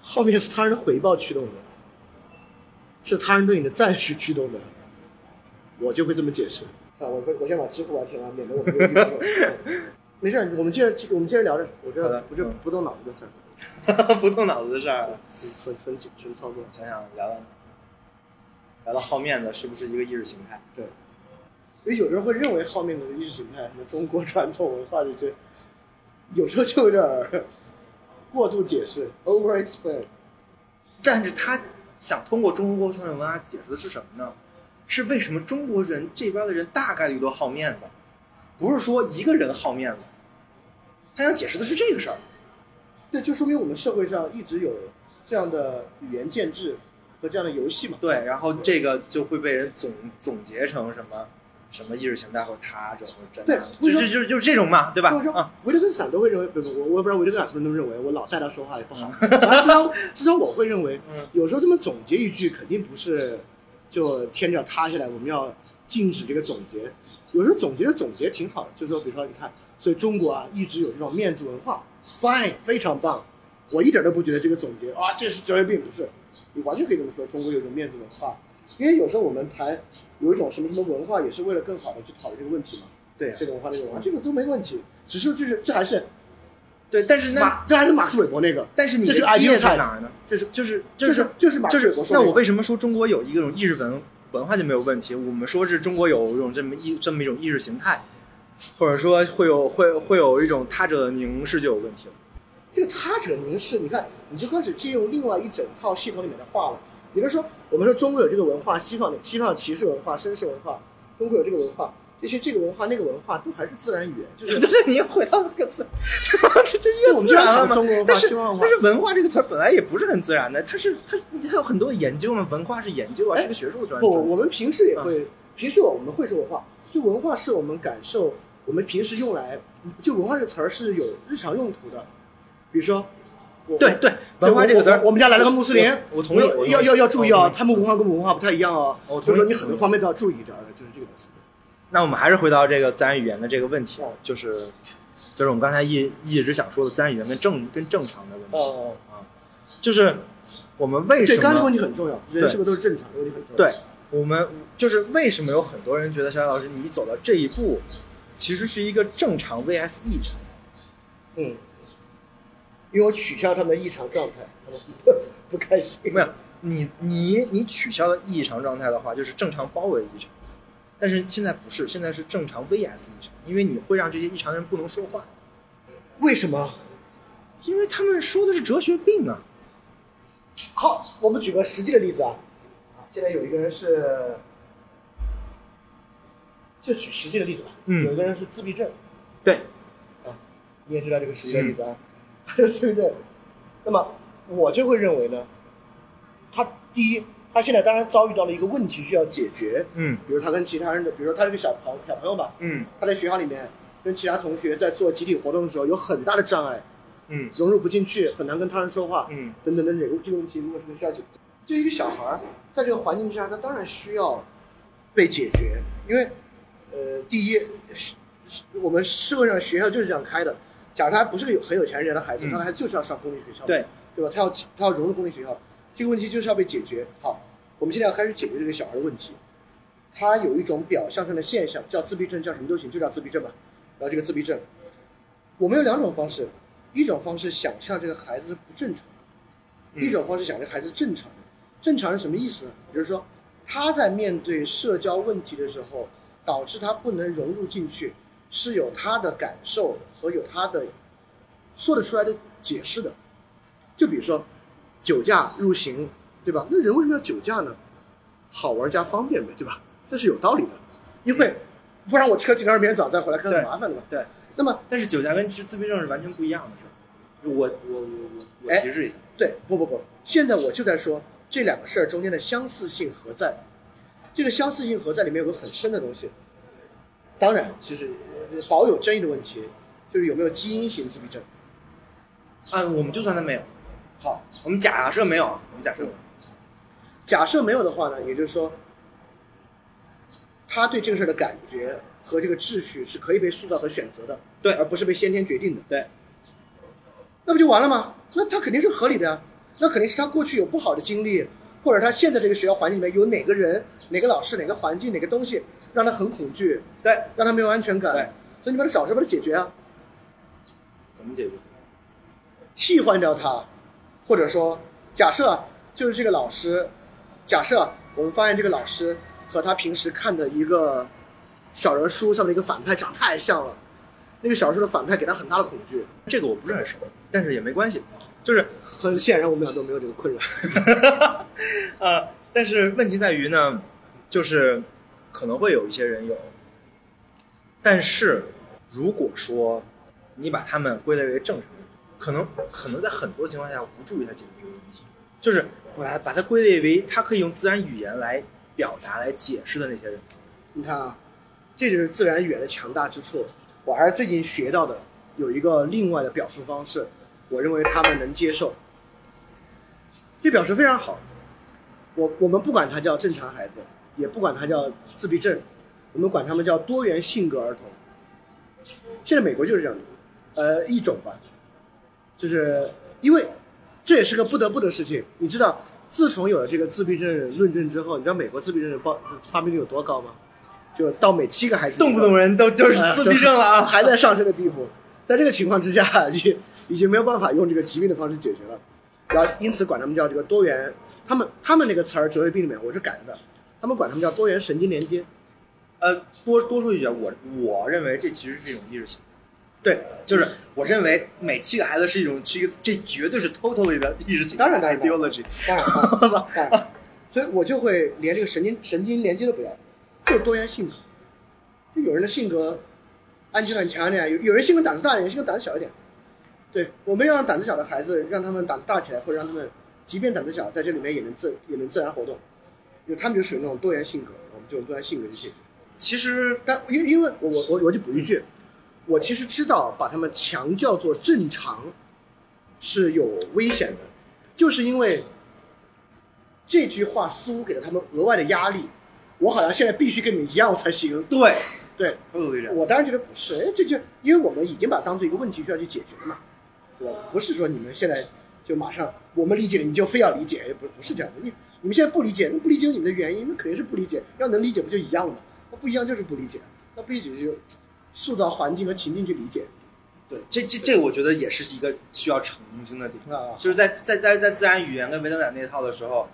好面是他人的回报驱动的，是他人对你的赞许驱动的，我就会这么解释。啊，我我先把支付宝填完，免得我 没事，我们接着我们接着聊着，我这不动脑子的事儿，不动脑子的事儿，纯纯纯纯操作。想想聊聊聊到好面子是不是一个意识形态？对，因为有的人会认为好面子是意识形态，什么中国传统文化这些，有时候就有点儿过度解释，over explain。但是他想通过中国传统文化解释的是什么呢？是为什么中国人这边的人大概率都好面子，不是说一个人好面子，他想解释的是这个事儿。对，就说明我们社会上一直有这样的语言建制和这样的游戏嘛。对，然后这个就会被人总总结成什么什么意识形态或他者或者真对就就就就是这种嘛，对吧？就是说啊，，维特根斯坦都会认为，不不，我我也不知道维特根斯坦是不是那么认为，我老带他说话也不好。至少 至少我会认为，嗯有时候这么总结一句，肯定不是就天就要塌下来，我们要禁止这个总结。有时候总结的总结挺好的，就是说，比如说，你看，所以中国啊一直有这种面子文化，fine，非常棒。我一点都不觉得这个总结啊，这是职业病，不是，你完全可以这么说，中国有种面子文化。因为有时候我们谈有一种什么什么文化，也是为了更好的去讨论这个问题嘛。对啊这个文化那个文化，这个都没问题，只是就是这还是对，但是那，这还是马克思韦伯那个，但是你的这是基业 ideal 在哪儿呢？就是就是就是就是马就是克思韦伯说那个那我为什么说中国有一种意识文文化就没有问题？我们说是中国有一种这么一这么一种意识形态，或者说会有会会有一种他者的凝视就有问题了。这个他者凝视，你看你就开始借用另外一整套系统里面的话了。也就是说，我们说中国有这个文化，西方的西方的骑士文化、绅士文化，中国有这个文化，这些这个文化那个文化都还是自然语言，就是就是你又回到那个词，这这这我们经常又自然了吗？中国文化、但是但。是文化这个词儿本来也不是很自然的，它是它它有很多研究嘛，文化是研究啊，哎是个学术专不，专词我们平时也会，平时我们会说文化，就文化是我们感受，我们平时用来，就文化这个词儿是有日常用途的，比如说，我对对文化这个词儿，我们家来了个穆斯林，我我同意，要要要注意啊，他们文化跟我们文化不太一样啊，我同意就是说你很多方面都要注意点就是这个东西。那我们还是回到这个自然语言的这个问题哦，就是就是我们刚才一一直想说的自然语言跟正跟正常的问题哦，啊，就是我们为对，什刚才这个问题很重要，人是不是都是正常？的问题很重要。对我们就是为什么有很多人觉得肖老师你走到这一步，其实是一个正常 VS 异常。嗯，因为我取消他们的异常状态，他们不 不开心。没有，你你你取消了异常状态的话，就是正常包围异常。但是现在不是，现在是正常 VS 异常，因为你会让这些异常人不能说话，为什么？因为他们说的是哲学病啊。好，我们举个实际的例子啊，啊，现在有一个人是，就举实际的例子吧，嗯有一个人是自闭症，对，啊你也知道这个实际的例子啊，自闭症，那么我就会认为呢，他第一，他现在当然遭遇到了一个问题需要解决，嗯。比如他跟其他人的，比如说他这个小朋小朋友吧，嗯他在学校里面跟其他同学在做集体活动的时候有很大的障碍，嗯。融入不进去，很难跟他人说话，嗯。等等等等，这个问题如果是个需要解决，就一个小孩在这个环境之下，他当然需要被解决，因为呃，第一，是是我们社会上学校就是这样开的。假如他不是个有很有钱人家的孩子，嗯他他就是要上公立学校，对，对吧？他要他要融入公立学校，这个问题就是要被解决。好，我们现在要开始解决这个小孩的问题。他有一种表象上的现象，叫自闭症，叫什么都行，就叫自闭症吧。然后这个自闭症，我们有两种方式，一种方式想象这个孩子是不正常一种方式想这个孩子正常的。正常是什么意思呢？也就是说，他在面对社交问题的时候，导致他不能融入进去，是有他的感受和有他的说得出来的解释的。就比如说，酒驾入刑，对吧？那人为什么要酒驾呢？好玩加方便呗，对吧？这是有道理的，因为不然我车停那儿明天早上再回来看很麻烦的嘛。对。那么但是酒驾跟自自闭症是完全不一样的，是吧？我我我我我哎提示一下，对，不不不，现在我就在说这两个事儿中间的相似性何在？这个相似性何在里面有个很深的东西。当然，就是呃保有争议的问题，就是有没有基因型自闭症。啊，我们就算他没有，好，我们假设没有，我们假设没有，假设没有的话呢，也就是说，他对这个事儿的感觉和这个秩序是可以被塑造和选择的，对而不是被先天决定的。对，那不就完了吗？那他肯定是合理的呀，那肯定是他过去有不好的经历，或者他现在这个学校环境里面有哪个人、哪个老师、哪个环境、哪个东西让他很恐惧，对，让他没有安全感。对所以你把他找出来，把他解决啊，怎么解决？替换掉他，或者说，假设就是这个老师，假设我们发现这个老师和他平时看的一个小人书上面的一个反派长太像了，那个小人书的反派给他很大的恐惧。这个我不是很熟，但是也没关系，就是很显然，我们俩都没有这个困扰。呃，但是问题在于呢，就是可能会有一些人有，但是如果说你把他们归类为正常人，可能可能在很多情况下无助于他解决这个问题，就是把它把它归类为他可以用自然语言来表达、来解释的那些人。你看啊，这就是自然语言的强大之处。我还是最近学到的，有一个另外的表述方式，我认为他们能接受。这表示非常好。我我们不管他叫正常孩子，也不管他叫自闭症，我们管他们叫多元性格儿童。现在美国就是这样的，呃，一种吧，就是因为这也是个不得不的事情。你知道，自从有了这个自闭症论证之后，你知道美国自闭症的报发病率有多高吗？就到每七个孩子，动不动人都就是自闭症了啊！还在上升的地步。在这个情况之下，已经已经没有办法用这个疾病的方式解决了，然后因此管他们叫这个多元，他们他们那个词儿哲学病里面我是改了的，他们管他们叫多元神经连接。呃，多多说一句啊，我我认为这其实是一种意识形态。对，就是我认为每七个孩子是一种是一个这绝对是 totally 的意识形态当然当然当然 ideology。当然，我操 所以我就会连这个神经神经连接都不要，就是多元性格。就有人的性格安全感强一点，有有人性格胆子大一点，有人性格胆子小一点。对，我们要让胆子小的孩子，让他们胆子大起来，或者让他们即便胆子小，在这里面也能自也能自然活动。因为他们就属于那种多元性格，我们就用多元性格去解决。其实但因为因为我我我我就补一句，我其实知道把他们强叫做正常是有危险的，就是因为这句话似乎给了他们额外的压力，我好像现在必须跟你们一样才行。对对。我当然觉得不是，哎，这就因为我们已经把它当做一个问题需要去解决了嘛，我不是说你们现在就马上我们理解了你就非要理解，不不是这样的，你你们现在不理解，那不理解有你们的原因，那肯定是不理解，要能理解不就一样吗？那不一样就是不理解，那不理解就塑造环境和情境去理解。对，这这这我觉得也是一个需要澄清的点，啊，就是在在在在自然语言跟维特根斯坦那套的时候，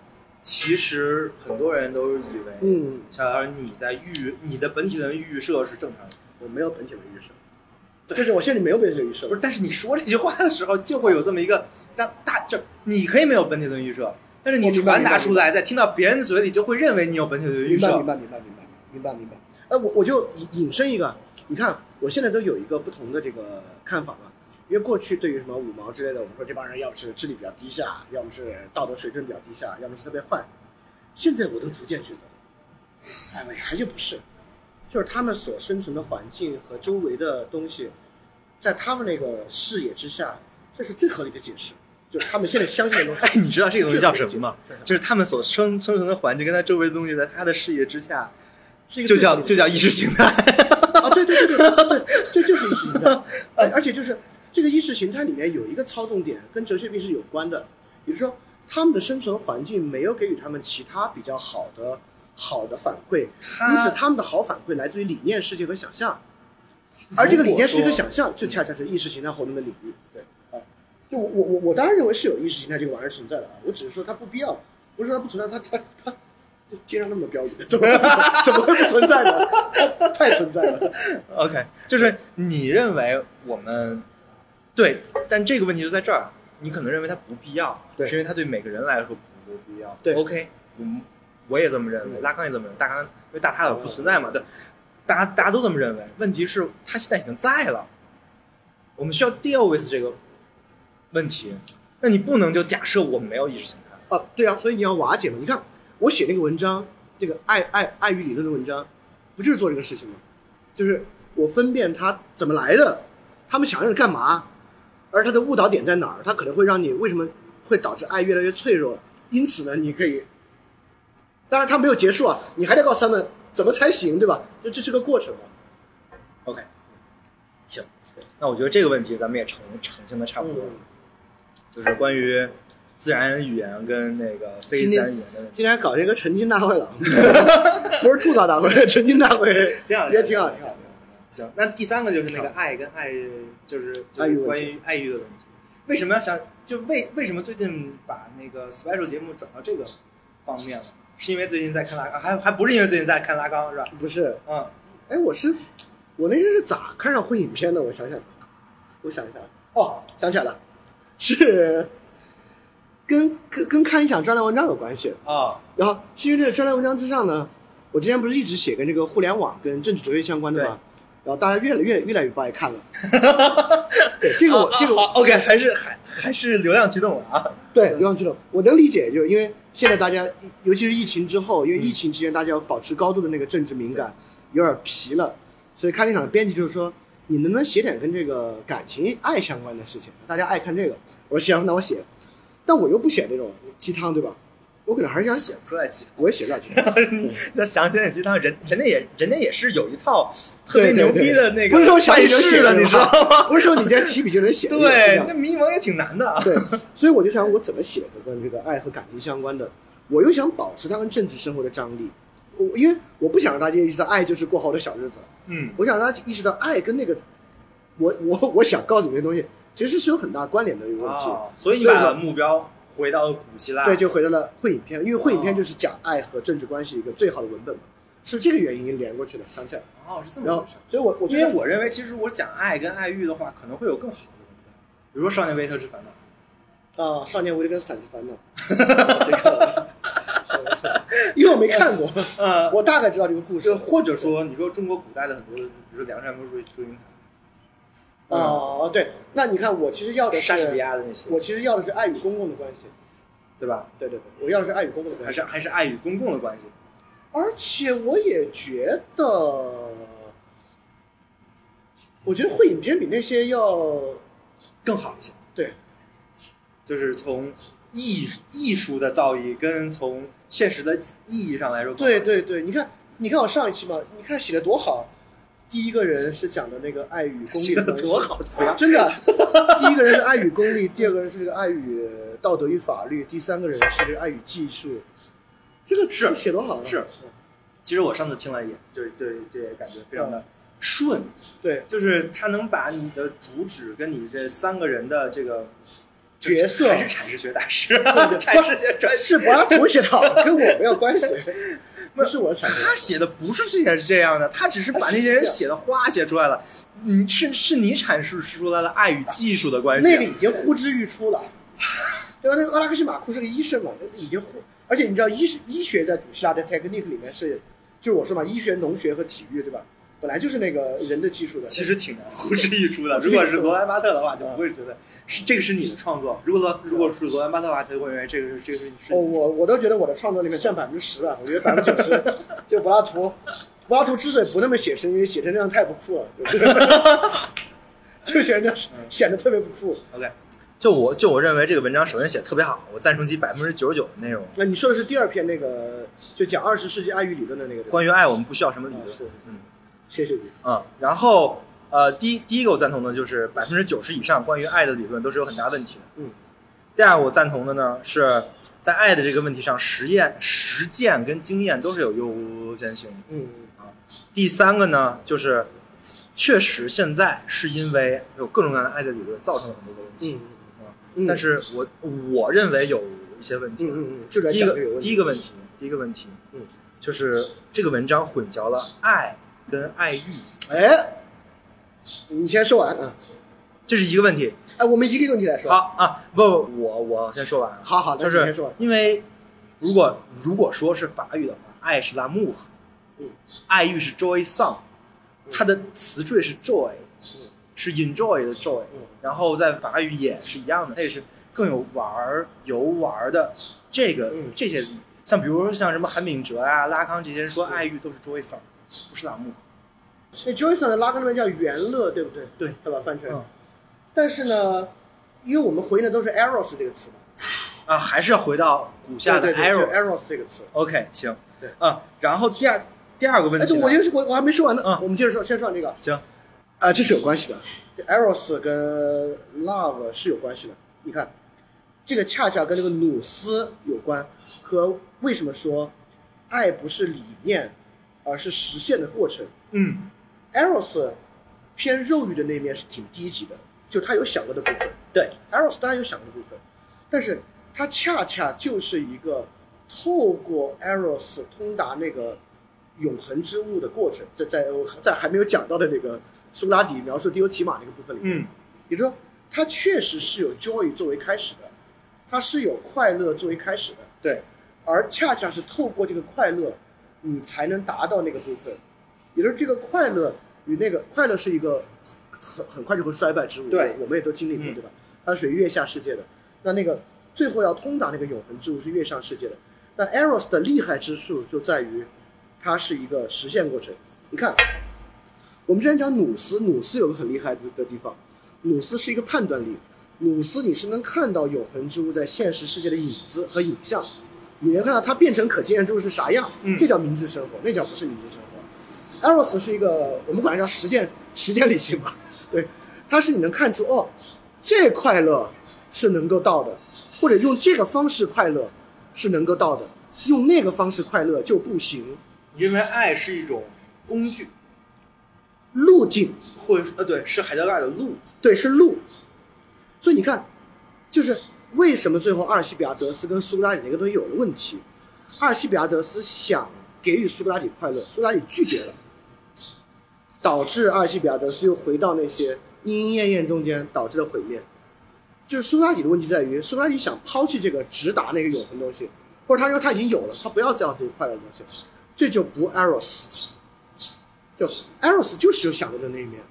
其实很多人都以为，嗯，小老师你在预你的本体的预设是正常的，我没有本体的预设，就是我现在没有本体的预设，不是？但是你说这句话的时候，就会有这么一个让大就你可以没有本体的预设，但是你传达出来，在听到别人的嘴里，就会认为你有本体的预设明白明。白明白明白明白明白。呃，我我就引引申一个，你看我现在都有一个不同的这个看法嘛，因为过去对于什么五毛之类的，我们说这帮人要么是智力比较低下，要么是道德水准比较低下，要么是特别坏。现在我都逐渐觉得，哎，我还就不是，就是他们所生存的环境和周围的东西，在他们那个视野之下，这是最合理的解释，就是他们现在相信的东西。哎，你知道这个东西叫什么吗？就是他们所生生存的环境跟他周围的东西，在他的视野之下，是一个就叫就叫意识形态。啊，对对对对对，这就是意识形态，而 而且就是这个意识形态里面有一个操纵点跟哲学病是有关的，比如说他们的生存环境没有给予他们其他比较好的好的反馈，因此他们的好反馈来自于理念世界和想象，而这个理念是一个想象就恰恰是意识形态活动的领域。对，啊，就我我我我当然认为是有意识形态这个玩意儿存在的啊，我只是说它不必要，不是说它不存在，它它它。这街上那么多标语，怎么怎么会不存在呢？太存在了。OK，就是你认为我们对，但这个问题就在这儿，你可能认为它不必要，对是因为它对每个人来说不必要。对，OK，我，我也这么认为，嗯拉康也这么认为，大康因为大他尔不存在嘛，对，大家大家都这么认为。问题是，他现在已经在了，我们需要 deal with 这个问题。那你不能就假设我们没有意识形态。啊，对啊，所以你要瓦解嘛。你看我写那个文章，这个爱爱爱与理论的文章，不就是做这个事情吗？就是我分辨它怎么来的，他们想要干嘛，而它的误导点在哪儿，它可能会让你为什么会导致爱越来越脆弱。因此呢，你可以，当然它没有结束啊，你还得告诉他们怎么才行，对吧？这这是个过程嘛。OK，行，那我觉得这个问题咱们也澄澄清的差不多了，嗯，就是关于自然语言跟那个非自然语言的问题。今天搞这个澄清大会了，不是吐槽大会，澄清大会这样也挺好，挺好。行，那第三个就是那个爱跟爱，就是就爱欲关于爱欲的问题。为什么要想？就为为什么最近把那个 special 节目转到这个方面了？是因为最近在看拉康，还还不是因为最近在看拉缸是吧？不是，嗯，哎，我是我那天是咋看上会影片的？我想想，我想一想，哦，想起来了，是跟跟跟看一场专栏文章有关系。啊，然后是因为这个专栏文章之上呢，我之前不是一直写跟这个互联网跟政治哲学相关的吗？然后大家越来越越来越不爱看了。对这个我、这个我 OK，还是还还是流量驱动了啊。对，流量驱动我能理解，就是因为现在大家，尤其是疫情之后，因为疫情期间大家要保持高度的那个政治敏感，有点疲了，所以看那场的编辑就是说，你能不能写点跟这个感情、爱相关的事情？大家爱看这个。我说行，那我写，但我又不写那种鸡汤，对吧？我可能还是想写，不出来鸡我也写不了鸡汤。汤，你再想起来鸡汤，人人家也人家也是有一套特别牛逼的那个不是说想办写就写的，你知道吗？不是说你今天提笔就能写 的。是这对，那迷茫也挺难的。对，所以我就想我怎么写的跟这个爱和感情相关的，我又想保持它跟政治生活的张力。我因为我不想让大家意识到爱就是过好的小日子，嗯，我想让大家意识到爱跟那个我我我想告诉你的东西其实是有很大关联的一个问题。哦，所以你把目标回到了古希腊，对，就回到了会影片，因为会影片哦就是讲爱和政治关系一个最好的文本嘛。是这个原因连过去的，想起来了。哦，是这么回事。，所以我我觉得因为我认为，其实我讲爱跟爱欲的话，可能会有更好的文本，比如说《少年维特之烦恼》。啊，少年维特根斯坦之烦恼，这个，因为我没看过，呃，我大概知道这个故事。或者说，你说中国古代的很多，比如说梁山伯与祝英台，哦，对，那你看，我其实要的莎士比是，亚的那些，我其实要的是爱与公共的关系。对吧？对对对，我要的是爱与公共的关系。还是还是爱与公共的关系。而且我也觉得，我觉得会影片比那些要更好一些。对，就是从艺艺术的造诣跟从现实的意义上来说，对，对对，你看，你看我上一期嘛，你看写的多好。第一个人是讲的那个爱与功利的的关系，多好，真的。第一个人是爱与功利，第二个人是这个爱与道德与法律，第三个人是这个爱与技术。这个是写多好啊！是。其实我上次听了也，就是这这也感觉非常的顺，对。就是他能把你的主旨跟你这三个人的这个角色。还是阐释学大师，对阐释学专是柏拉图写的好，跟我没有关系，不是我的产他写的不是这些是这样的，他只是把那些人写的话写出来了。你是是你阐述出来了爱与技术的关系，那个已经呼之欲出了。对吧？那个阿拉克西马库是个医生嘛，那已经呼，而且你知道医医学在古希腊的 technique 里面是，就是我说嘛，医学、农学和体育，对吧？本来就是那个人的技术的。其实挺难呼之欲出的。如果是罗兰巴特的话，就不会觉得是这个是你的创作。如果罗如果是罗兰巴特的话，他就会认为这个是这个是是哦，我我都觉得我的创作里面占百分之十了，我觉得百分之九十就柏拉图。柏拉图之所以不那么写实，因为写成那样太不酷了，就是 就显得显得特别不酷。OK。就我就我认为这个文章首先写的特别好，我赞成其百分之九十九的内容。那你说的是第二篇那个，就讲二十世纪爱与理论的那个，关于爱，我们不需要什么理论。啊是嗯谢谢你。嗯，然后呃，第一第一个我赞同的就是百分之九十以上关于爱的理论都是有很大问题的。嗯，第二个我赞同的呢是在爱的这个问题上，实验、实践跟经验都是有优先性的。嗯第三个呢，就是确实现在是因为有各种各样的爱的理论造成了很多的问题，嗯嗯，但是我我认为有一些问题。嗯嗯嗯，就来第一个。第一个问题，第一个问题，嗯，就是这个文章混淆了爱跟爱欲，哎，你先说完啊。这是一个问题。哎，我们一个问题来说。好啊，不不，我我先说完。好好，就是。因为如果如果说是法语的话，爱是 l'amour，嗯，爱欲是 joy song，它的词缀是 joy，嗯。是 enjoy 的 joy，嗯。然后在法语也是一样的，它也是更有玩儿游玩儿的这个嗯。这些，像比如说像什么韩炳哲啊、拉康这些人说爱欲都是 joy song，不是 l'amour。那 Joyce 的拉格那边叫元乐，对不对？对，对吧？翻成。嗯但是呢，因为我们回应的都是 eros 这个词嘛，啊，还是要回到古下的 eros。这个词。OK，行。对啊，然后第二第二个问题哎，我就是我我还没说完呢，嗯我们接着说，先说完这个。行，啊，这是有关系的。这 eros 跟 love 是有关系的。你看，这个恰恰跟这个努斯有关，和为什么说爱不是理念，而是实现的过程。嗯，eros 偏肉欲的那面是挺低级的，就他有享乐的部分。对，eros 当然有享乐的部分，但是它恰恰就是一个透过 eros 通达那个永恒之物的过程，在在在还没有讲到的那个苏格拉底描述迪欧提马那个部分里面，嗯，也就是说，它确实是有 joy 作为开始的，它是有快乐作为开始的，对，而恰恰是透过这个快乐，你才能达到那个部分，也就是这个快乐与那个快乐是一个很很快就会衰败之物，对。我们也都经历过，嗯。对吧？它是属于月下世界的，那那个最后要通达那个永恒之物是月上世界的。那 Eros 的厉害之处就在于，它是一个实现过程。你看，我们之前讲努斯，努斯有个很厉害的的地方，努斯是一个判断力，努斯你是能看到永恒之物在现实世界的影子和影像，你能看到它变成可经验之物是啥样，嗯这叫明智生活，那叫不是明智生活。Eros 是一个我们管它叫实践实践理性吧，对，它是你能看出哦，这快乐是能够到的，或者用这个方式快乐是能够到的，用那个方式快乐就不行。因为爱是一种工具，路径或者呃对，是海德格尔的路。对是路，所以你看，就是为什么最后阿尔西比亚德斯跟苏格拉底那个东西有了问题？阿尔西比亚德斯想给予苏格拉底快乐，苏格拉底拒绝了，导致阿尔西比亚德斯又回到那些莺莺燕燕中间，导致了毁灭。就是苏格拉底的问题在于，苏格拉底想抛弃这个直达那个永恒东西，或者他说他已经有了，他不要再要这个快乐的东西，这就不 eros。就 eros 就是有享乐的那一面，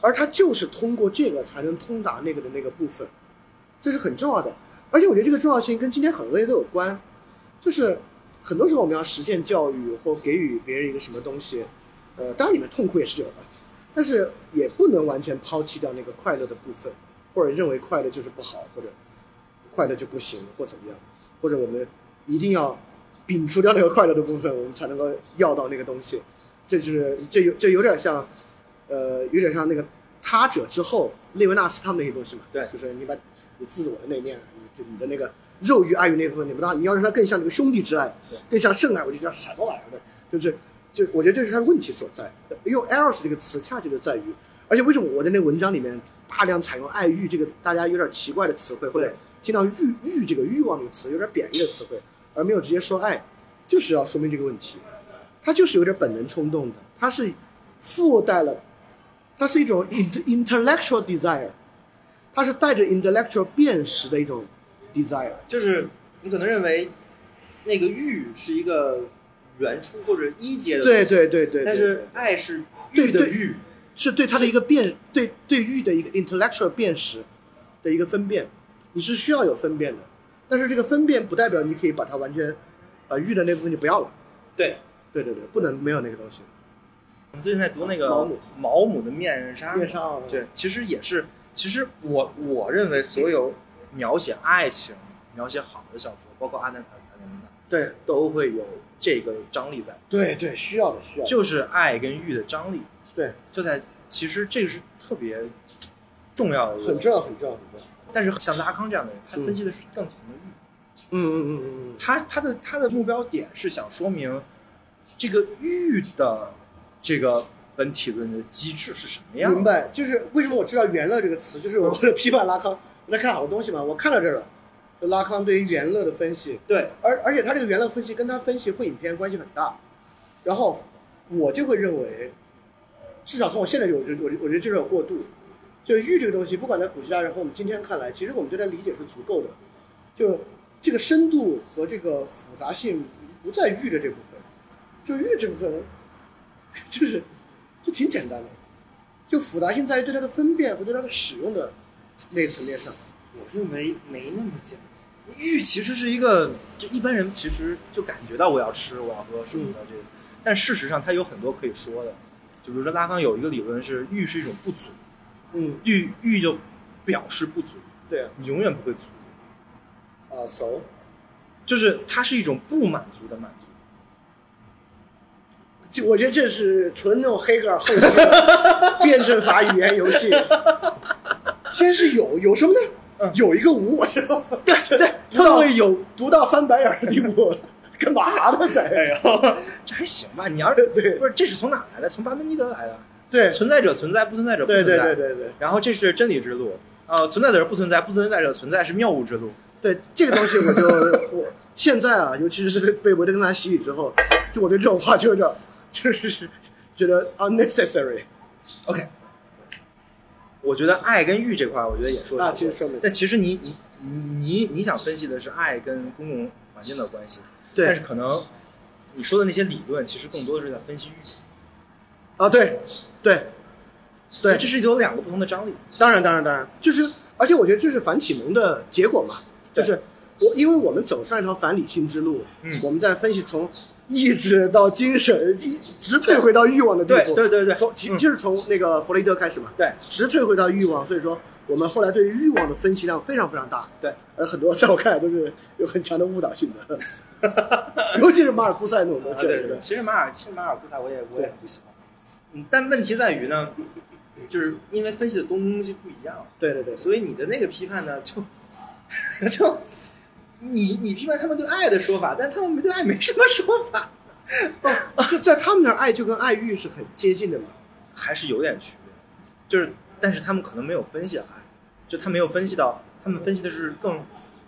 而他就是通过这个才能通达那个的那个部分，这是很重要的。而且我觉得这个重要性跟今天很多东西都有关，就是很多时候我们要实现教育或给予别人一个什么东西，呃，当然里面痛苦也是有的，但是也不能完全抛弃掉那个快乐的部分，或者认为快乐就是不好，或者快乐就不行，或怎么样，或者我们一定要摒除掉那个快乐的部分，我们才能够要到那个东西。这就是这有这有点像，呃，有点像那个他者之后列维纳斯他们那些东西嘛。对就是你把你自我的那面，你就你的那个肉欲爱欲那部分，你不当你要让它更像这个兄弟之爱，更像圣爱，我就叫什么玩意儿的？就是就我觉得这是它的问题所在。用 eros 这个词，恰恰就在于，而且为什么我在那文章里面大量采用爱欲这个大家有点奇怪的词汇，或者听到欲欲这个欲望这个词有点贬义的词汇，而没有直接说爱，就是要说明这个问题。它就是有点本能冲动的，它是附带了，它是一种 int intellectual desire，它是带着 intellectual 辨识的一种 desire。就是你可能认为那个欲是一个原初或者一阶的，对，对对对，但是爱是欲的欲，是对它的一个辨，对对欲的一个 intellectual 辨识的一个分辨，你是需要有分辨的，但是这个分辨不代表你可以把它完全把欲的那部分就不要了。对。对对对，不能没有那个东西。我们最近在读那个毛姆毛姆的面纱，面纱啊对，其实也是，其实我我认为所有描写爱情、描写好的小说，包括阿南塔塔南对。都会有这个张力在，对对，需要的需要的。就是爱跟欲的张力，对，就在其实这个是特别重要的，很重要，。很重要，很重要。但是像拉康这样的人，他嗯。分析的是更底层的欲，嗯嗯嗯嗯嗯，他他的他的目标点是想说明这个欲的这个本体论的机制是什么样的。明白。就是为什么我知道“元乐”这个词，就是我为了 批判拉康，我在看好多东西嘛，我看到这儿了。就拉康对于元乐的分析，对，而而且他这个元乐分析跟他分析会影片关系很大。然后我就会认为，至少从我现在就，我觉得我我觉得就是有过度。就欲这个东西，不管在古希腊人和我们今天看来，其实我们对它理解是足够的。就这个深度和这个复杂性不在欲的这部分，就欲这部分，就是就挺简单的，就复杂性在于对它的分辨和对它的使用的那个层面上。我认为没那么简单。玉其实是一个，就一般人其实就感觉到我要吃，我要喝什么的这个，但事实上它有很多可以说的。就比如说拉康有一个理论是欲是一种不足，嗯，欲欲就表示不足，对啊，你永远不会足，啊，so 就是它是一种不满足的满足。就我觉得这是纯那种黑格尔后期的 辩证法语言游戏。先是有有什么呢？嗯有一个无，我知道。对对，读到会有，读到翻白眼的地步，干嘛呢？在哎呀，这还行吧？你要是对不是这是从哪儿来的？从巴门尼德来的。对存在者存在，不存在者不存在。对对对对然后这是真理之路，呃，存在者不存在，不存在者存在是谬误之路。对，这个东西我就我现在啊，尤其是被维特根斯坦洗礼之后，就我对这种话就有点就是觉得 unnecessary。OK，我觉得爱跟欲这块，我觉得也说啊差不多其实说明但其实你你你你想分析的是爱跟公共环境的关系，对。但是可能你说的那些理论，其实更多的是在分析欲。啊，对对对，这是有两个不同的张力。当然，当然，当然，就是，而且我觉得这是反启蒙的结果嘛，就是我因为我们走上一条反理性之路，嗯。我们在分析从意志到精神，一直退回到欲望的地步，对对对对。从就是从那个弗雷德开始嘛，对，直退回到欲望，所以说我们后来对于欲望的分析量非常非常大，对，而很多在我看来都是有很强的误导性的，尤其是马尔库塞那种东西，对对对，其实马尔其实马尔库塞我也我也不喜欢，嗯，但问题在于呢，就是因为分析的东西不一样，对对对，所以你的那个批判呢，就 就你你批判他们对爱的说法，但他们对爱没什么说法，就在他们那儿爱就跟爱欲是很接近的嘛，还是有点区别，就是但是他们可能没有分析爱，就他没有分析到，他们分析的是更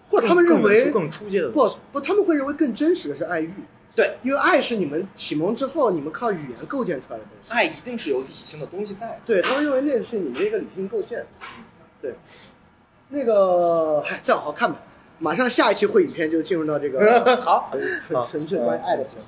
或者他们认为更更初阶的东西，不不，他们会认为更真实的是爱欲。对，因为爱是你们启蒙之后，你们靠语言构建出来的东西。爱一定是有理性的东西在的。对他们认为那是你们的一个理性构建。对，那个，嗨，再往后看吧。马上下一期会影片就进入到这个 好，纯纯粹关于爱的行。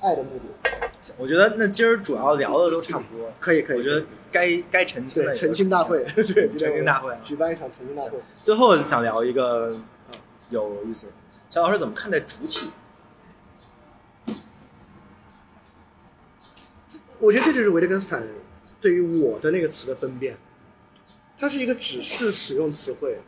爱的目的，我觉得那今儿主要聊的都差不多，可以可以。我觉得该该澄清的澄清大会，对澄清大会，举办一场澄清大会。最后想聊一个有意思，小老师怎么看待主体？我觉得这就是维特根斯坦对于我的那个词的分辨，它是一个指示使用词汇。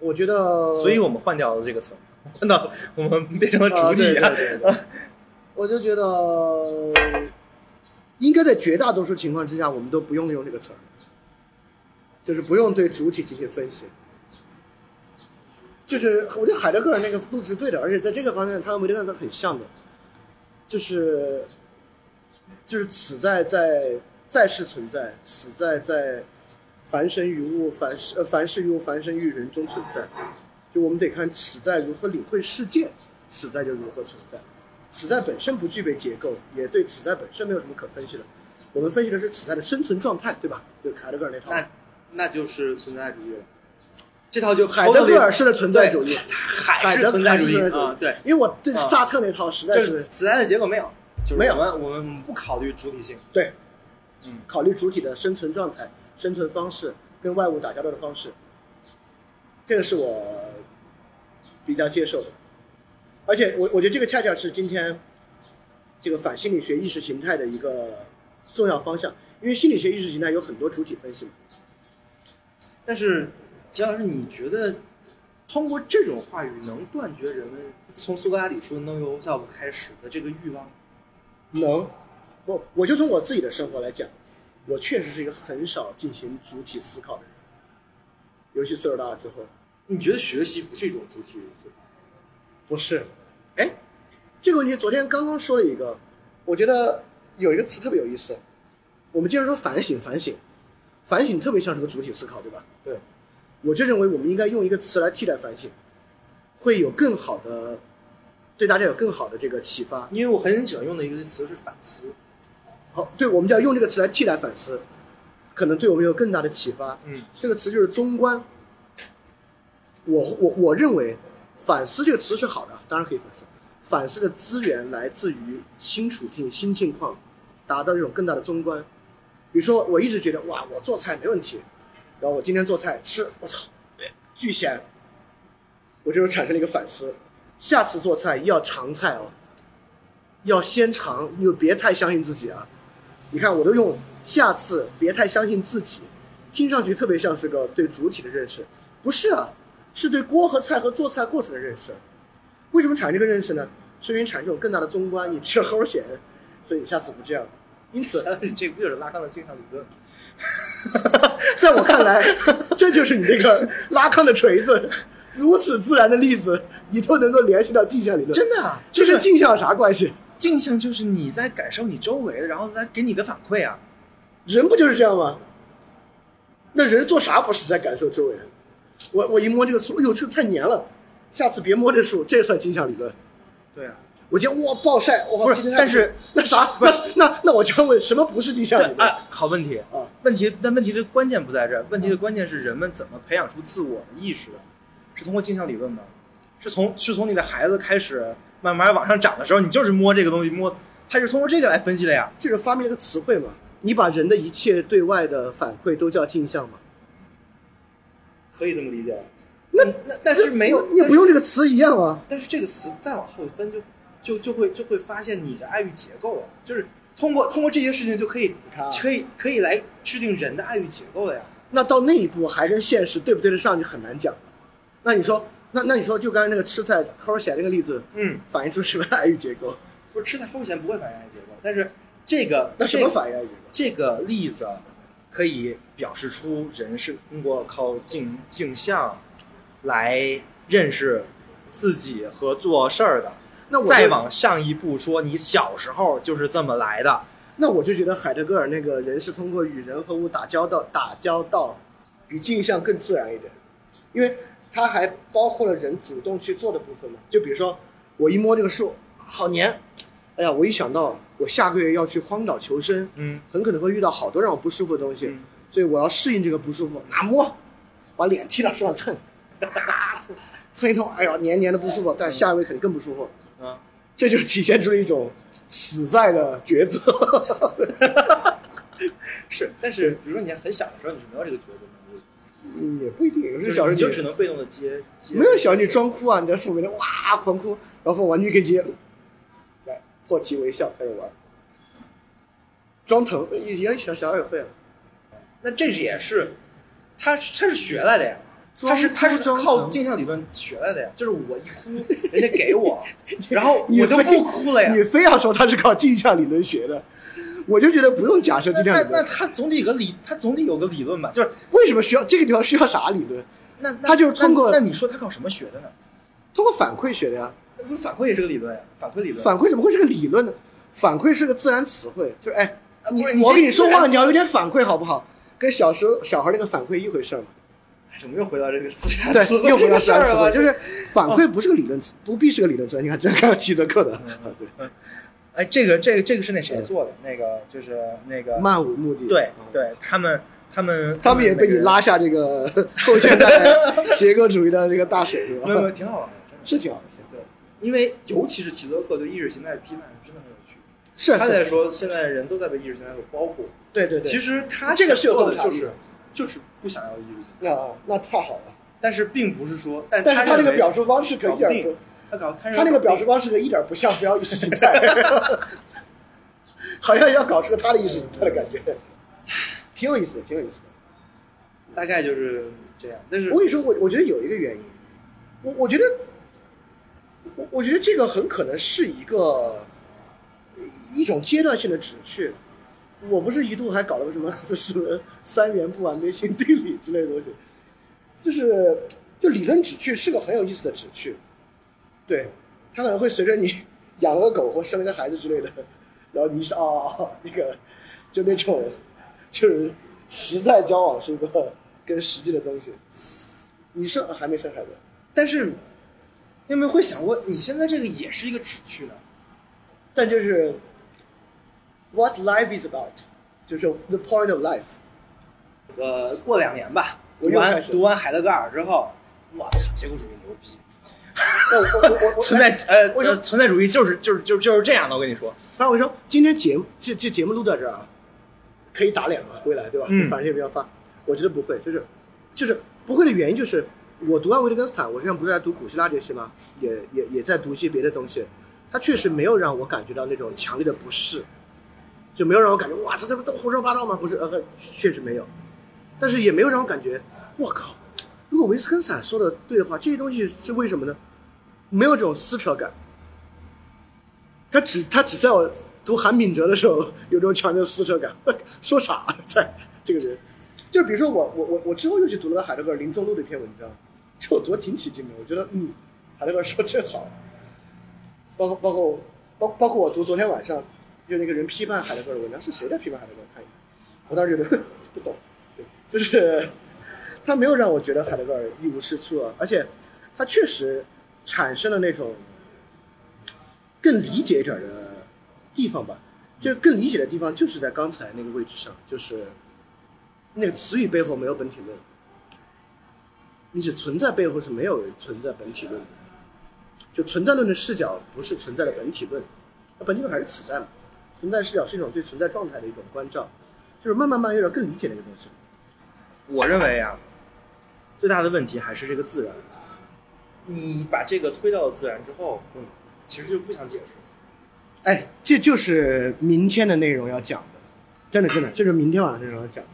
我觉得，所以我们换掉了这个词，换到我们变成了主体啊。我就觉得，应该在绝大多数情况之下，我们都不用用这个词儿，就是不用对主体进行分析。就是我觉得海德格尔那个路子是对的，而且在这个方面，他和维特根斯坦很像的，就是就是此在在在世存在，此在在凡生于物，凡事呃凡事于物，凡生于人中存在。就我们得看此在如何领会世界，此在就如何存在。此在本身不具备结构，也对此在本身没有什么可分析的。我们分析的是此在的生存状态，对吧？就凯德格尔那套。那那就是存在主义了。这套就海德格尔式的存在主义，海是存在主义啊。对，因为我对萨特那套实在是此在的结构没有，没有。我们我们不考虑主体性。对，嗯，考虑主体的生存状态、生存方式跟外物打交道的方式，这个是我比较接受的。而且我我觉得这个恰恰是今天这个反心理学意识形态的一个重要方向，因为心理学意识形态有很多主体分析嘛。但是，姜老师，你觉得通过这种话语能断绝人们从苏格拉底说 “know yourself” 开始的这个欲望？能，不，我就从我自己的生活来讲，我确实是一个很少进行主体思考的人，尤其岁数大了之后。你觉得学习不是一种主体思考？不是，哎，这个问题昨天刚刚说了一个，我觉得有一个词特别有意思。我们经常说反省，反省，反省特别像是个主体思考，对吧？对，我就认为我们应该用一个词来替代反省，会有更好的，对大家有更好的这个启发。因为我很喜欢用的一个词是反思。好，对，我们就要用这个词来替代反思，可能对我们有更大的启发。嗯，这个词就是中观。我我我认为。反思这个词是好的，当然可以反思。反思的资源来自于新处境、新境况，达到这种更大的中观。比如说，我一直觉得哇，我做菜没问题，然后我今天做菜吃，我操，巨咸。我这时候产生了一个反思：下次做菜要尝菜哦，要先尝，就别太相信自己啊。你看，我都用下次别太相信自己，听上去特别像是个对主体的认识，不是啊。是对锅和菜和做菜过程的认识，为什么产生这个认识呢？是因为产生这种更大的综观，你吃齁咸，所以你下次不这样。因此，这不就是拉康的镜像理论？在我看来，这就是你这个拉康的锤子，如此自然的例子，你都能够联系到镜像理论。真的啊？这是镜像啥关系？镜像就是你在感受你周围的，然后来给你的反馈啊。人不就是这样吗？那人做啥不是在感受周围？我我一摸这个树，哎呦，这个太黏了，下次别摸这树，这算镜像理论。对啊，我今天哇暴晒，哇，不是，但是那啥，那那那我将问，什么不是镜像理论？啊，好问题啊，问题，但问题的关键不在这儿，问题的关键是人们怎么培养出自我的意识的？是通过镜像理论吗？是从是从你的孩子开始慢慢往上涨的时候，你就是摸这个东西摸，他是通过这个来分析的呀。这是发明了个词汇嘛？你把人的一切对外的反馈都叫镜像嘛？可以这么理解，那那但是没有，你不用这个词一样啊。但是这个词再往后分，就就就会就会发现你的爱欲结构了，就是通过通过这些事情就可以可以可以来制定人的爱欲结构了呀。那到那一步还跟现实对不对得上就很难讲了。那你说，那那你说，就刚才那个吃菜齁咸那个例子，嗯，反映出什么爱欲结构？不是吃菜齁咸不会反映爱欲结构，但是这个那什么反映爱欲结构？这个例子。可以表示出人是通过靠镜镜像来认识自己和做事儿的。那我再往上一步说，你小时候就是这么来的。那我就觉得海德格尔那个人是通过与人和物打交道，打交道比镜像更自然一点，因为它还包括了人主动去做的部分嘛。就比如说，我一摸这个树，好黏。哎呀，我一想到我下个月要去荒岛求生，嗯很可能会遇到好多让我不舒服的东西，嗯所以我要适应这个不舒服，拿摸，把脸贴到树上蹭，蹭 蹭一通，哎呀，黏黏的不舒服，但下一位肯定更不舒服，啊，这就体现出了一种死在的抉择。是，但是比如说你很小的时候，你是没有这个抉择嗯，也不一定，有就是些小时你就只能被动的接接。没有小时你装哭啊，你在父母面前哇狂哭，然后玩具给你接，来破涕为笑开始玩，装疼，以前小小孩也会啊。那这也是，他他是学来的呀，他是他是靠镜像理论学来的呀，就是我一哭，人家给我，然后你我就不哭了呀。你非要说他是靠镜像理论学的，我就觉得不用假设那那。他总得有个理，他总得有个理论吧？就是为什么需要这个地方需要啥理论？那那他就是通过那那你说他靠什么学的呢？通过反馈学的呀。那不是反馈也是个理论呀？反馈理论。反馈怎么会是个理论呢？反馈是个自然词汇，就是哎，你我跟你说话，你要有点反馈好不好？跟小时候小孩那个反馈一回事儿嘛。怎么又回到这个自然词，汇又回到自然词汇？就是反馈不是个理论词，不必是个理论词。你看，这看七节课的，嗯对，哎，这个这个这个是那谁做的？那个就是那个漫无目的。对啊，对，他们他们他们也被你拉下这个 后现代 结构主义的这个大水，是没有没有，吧？挺好玩的，是挺好的，对，因为尤其是齐泽克对意识形态的批判是真的很有趣。是他在是，说现在人都在被意识形态所包裹，对对对。其实他这个是有的就是就是不想要意识形态，啊，那太好了。但是并不是说，但但是他认为那个表述方式可一点搞不定不，他搞他他那个表示方式可一点不像不要意识形态，好像要搞出个他的意识形态的感觉，挺有意思的，挺有意思的。大概就是这样。但是我跟你说，我我觉得有一个原因，我我觉得，我我觉得这个很可能是一个一种阶段性的旨趣。我不是一度还搞了个什么什么三元不完备性定理之类的东西，就是就理论旨趣是个很有意思的旨趣，对，它可能会随着你 养了个狗或生了个孩子之类的，然后你是哦那个就那种就是实在交往是一个跟实际的东西。你生还没生孩子？但是，你有没有会想过，你现在这个也是一个旨趣呢？但就是 what life is about，就是 the point of life。呃，过两年吧，读完读完海德格尔之后，我操，结构主义牛逼，我我我我存在呃我说存在主义就是就是就是就是这样的，我跟你说，反正我跟你说，今天节目这这节目录到这儿啊，可以打脸了，未来对吧？嗯反正也不要发，我觉得不会，就是就是不会的原因就是我读完维特根斯坦，我实际上不是在读古希腊这些吗？也也也在读一些别的东西，它确实没有让我感觉到那种强烈的不适，就没有让我感觉哇，他这不都胡说八道吗？不是，呃，确实没有，但是也没有让我感觉，我靠，如果维特根斯坦说的对的话，这些东西是为什么呢？没有这种撕扯感。他只他只在我读韩炳哲的时候有这种强烈的撕扯感，说啥在这个人，就是比如说我我我我之后又去读了海德格尔林中路的一篇文章，就我读得挺起劲的，我觉得嗯，海德格尔说得真好，包括包括包包括我读昨天晚上就那个人批判海德格尔的文章是谁在批判海德格尔？看一眼，我当时觉得 不懂，对，就是 他没有让我觉得海德格尔一无是处啊，而且他确实产生了那种。更理解一点的地方吧，就更理解的地方就是在刚才那个位置上，就是那个词语背后没有本体论，你只存在背后是没有存在本体论的，就存在论的视角不是存在的本体论，那本体论还是此在嘛，存在视角是一种对存在状态的一种关照，就是慢慢慢有点更理解那个东西。我认为啊，最大的问题还是这个自然。你把这个推到了自然之后，嗯，其实就不想解释。哎，这就是明天的内容要讲的，真的真的，这是明天晚上内容要讲的。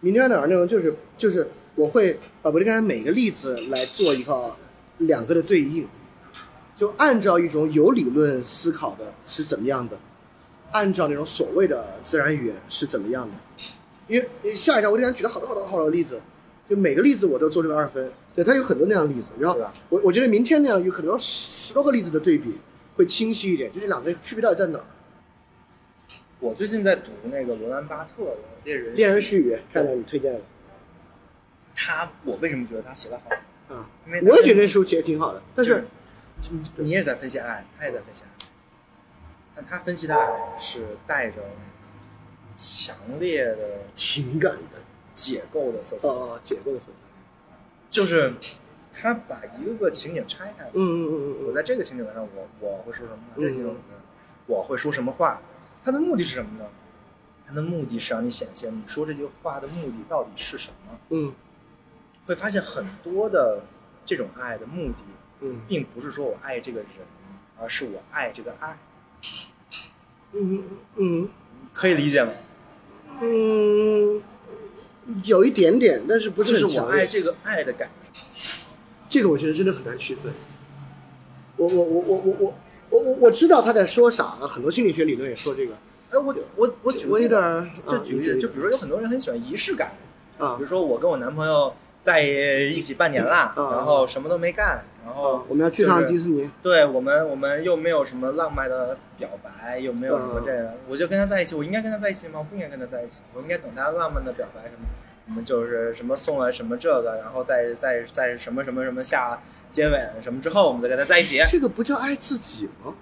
明天晚上内容就是就是我会把维特根斯坦每个例子来做一个两个的对应，就按照一种有理论思考的是怎么样的，按照那种所谓的自然语言是怎么样的。因为下一章维特根斯坦举了好多好多好多例子，就每个例子我都做这个二分，对他有很多那样的例子。然后我我觉得明天那样有可能有十十多个例子的对比会清晰一点，就这两个区别到底在哪儿？我最近在读那个罗兰巴特的《猎人恋人絮语，看到你推荐了他，我为什么觉得他写的好？啊，因为我也觉得这书写的挺好的，但是你你也在分析爱，他也在分析爱。但他分析的爱是带着强烈的情感的，解构的色彩，哦，解构的色彩。就是他把一个个情景拆开。嗯嗯嗯嗯嗯，我在这个情景上，我我会说什么话？这个情景上，我会说什么话？他的目的是什么呢？他的目的是让你显现你说这句话的目的到底是什么。嗯会发现很多的这种爱的目的，嗯并不是说我爱这个人，而是我爱这个爱，嗯嗯可以理解吗？嗯，有一点点，但是不就是是我爱这个爱的感觉。这个我觉得真的很难区分。我我我我我我我我我知道他在说啥，很多心理学理论也说这个。哎，我我我举我有点就举个例子，就比如说有很多人很喜欢仪式感，啊比如说我跟我男朋友在一起半年啦，啊然后什么都没干，然后我们要去趟就是迪士尼。对我们，我们又没有什么浪漫的表白，又没有什么这个，我就跟他在一起，我应该跟他在一起吗？我不应该跟他在一起，我应该等他浪漫的表白什么，我们就是什么送了什么这个，然后再再再什么什么什么下接吻什么之后，我们再跟他在一起。这个不叫爱自己吗？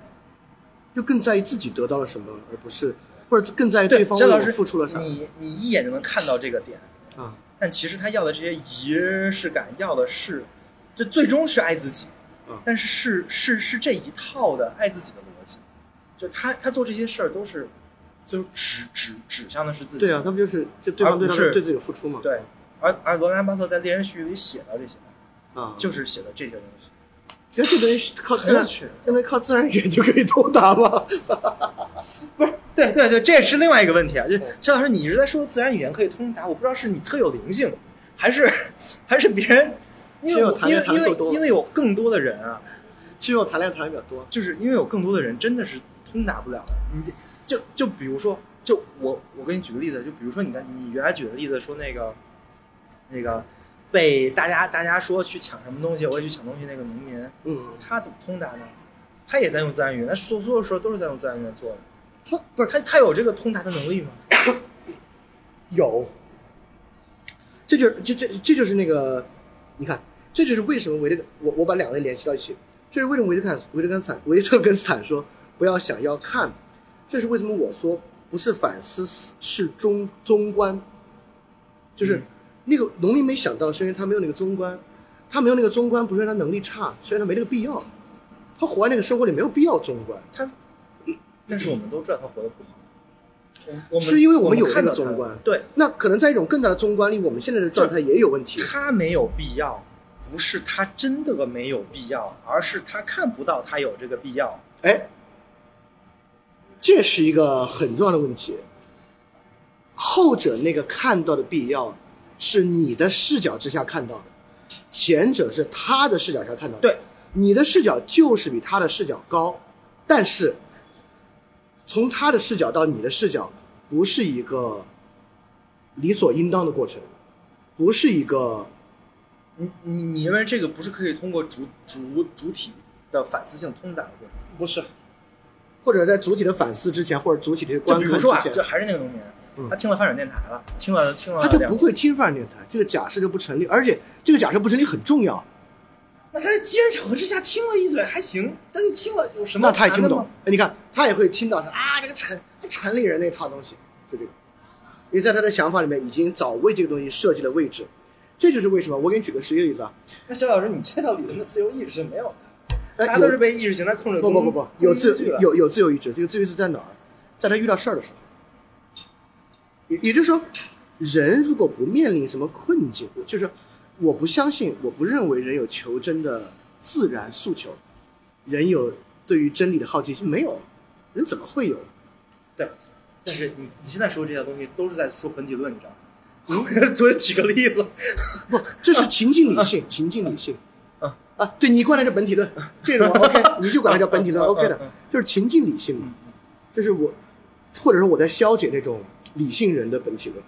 就更在意自己得到了什么，而不是或者更在意对方为我付出了什么你你一眼就能看到这个点，啊？但其实他要的这些仪式感，要的是，这最终是爱自己嗯，但是是是是这一套的爱自己的逻辑，就他他做这些事儿都是，就指指指向的是自己。对啊，他不就是就对是对自己的付出嘛？对，而而罗兰巴特在《猎人絮语》里写到这些，啊，就是写的这些东西。这东西靠自然很有趣，认为靠自然语言就可以通达吗？不是，对对对，这也是另外一个问题啊。就肖老师，你一直在说自然语言可以通达，我不知道是你特有灵性，还是 还是别人，因为我谈恋爱因为因为因为有更多的人啊，其实我谈恋爱谈的比较多，就是因为有更多的人真的是通达不了的。你就就比如说，就我我给你举个例子，就比如说你的你原来举的例子说那个那个被大家大家说去抢什么东西，我也去抢东西那个农民，嗯，他怎么通达呢？他也在用自然语言，他所所有事儿都是在用自然语言做的。他不是他他有这个通达的能力吗？有，这就这这这就是那个，你看，这就是为什么维特我我把两个人联系到一起，这是为什么维特根维特根斯坦维特根斯坦说不要想要看，这是为什么我说不是反思是中中观，就是嗯那个农民没想到是因为他没有那个中观，他没有那个中观不是因为他能力差，是因为他没那个必要，他活在那个生活里没有必要中观。他，但是我们都知道他活得不好。我我们是因为我们有看到他这个中观对那可能在一种更大的中观里，我们现在的状态也有问题。他没有必要，不是他真的没有必要，而是他看不到他有这个必要。哎，这是一个很重要的问题。后者那个看到的必要，是你的视角之下看到的；前者是他的视角下看到的。对，你的视角就是比他的视角高，但是从他的视角到你的视角，不是一个理所应当的过程，不是一个你你你认为这个不是可以通过主主主体的反思性通达的过程？不是，或者在主体的反思之前，或者主体的就观比如说啊，看之前，就还是那个农民，嗯他听了翻转电台了，听了听了他就不会听翻转电台，这个假设就不成立，而且这个假设不成立很重要。那他在机缘巧合之下听了一嘴还行，他就听了有什么那他也听不懂。哎，你看他也会听到他啊，这个城城里人那套东西，就这个，因为在他的想法里面已经早为这个东西设计了位置，这就是为什么我给你举个实际例子啊，那肖老师，你这套理论的自由意志是没有的，哎，大家都是被意识形态控制的。不不不不，有自有有自由意志，这个自由意志在哪儿？在他遇到事儿的时候，也也就是说，人如果不面临什么困境，就是我不相信，我不认为人有求真的自然诉求，人有对于真理的好奇心，没有，人怎么会有？对，但是你你现在说这些东西都是在说本体论，你知道吗？我昨天举个例子，不，这是情境理性，情境理性。啊啊，对你管它叫本体论，这种 OK，你就管它叫本体论 OK 的就是情境理性嘛。这是我，或者说我在消解那种理性人的本体论。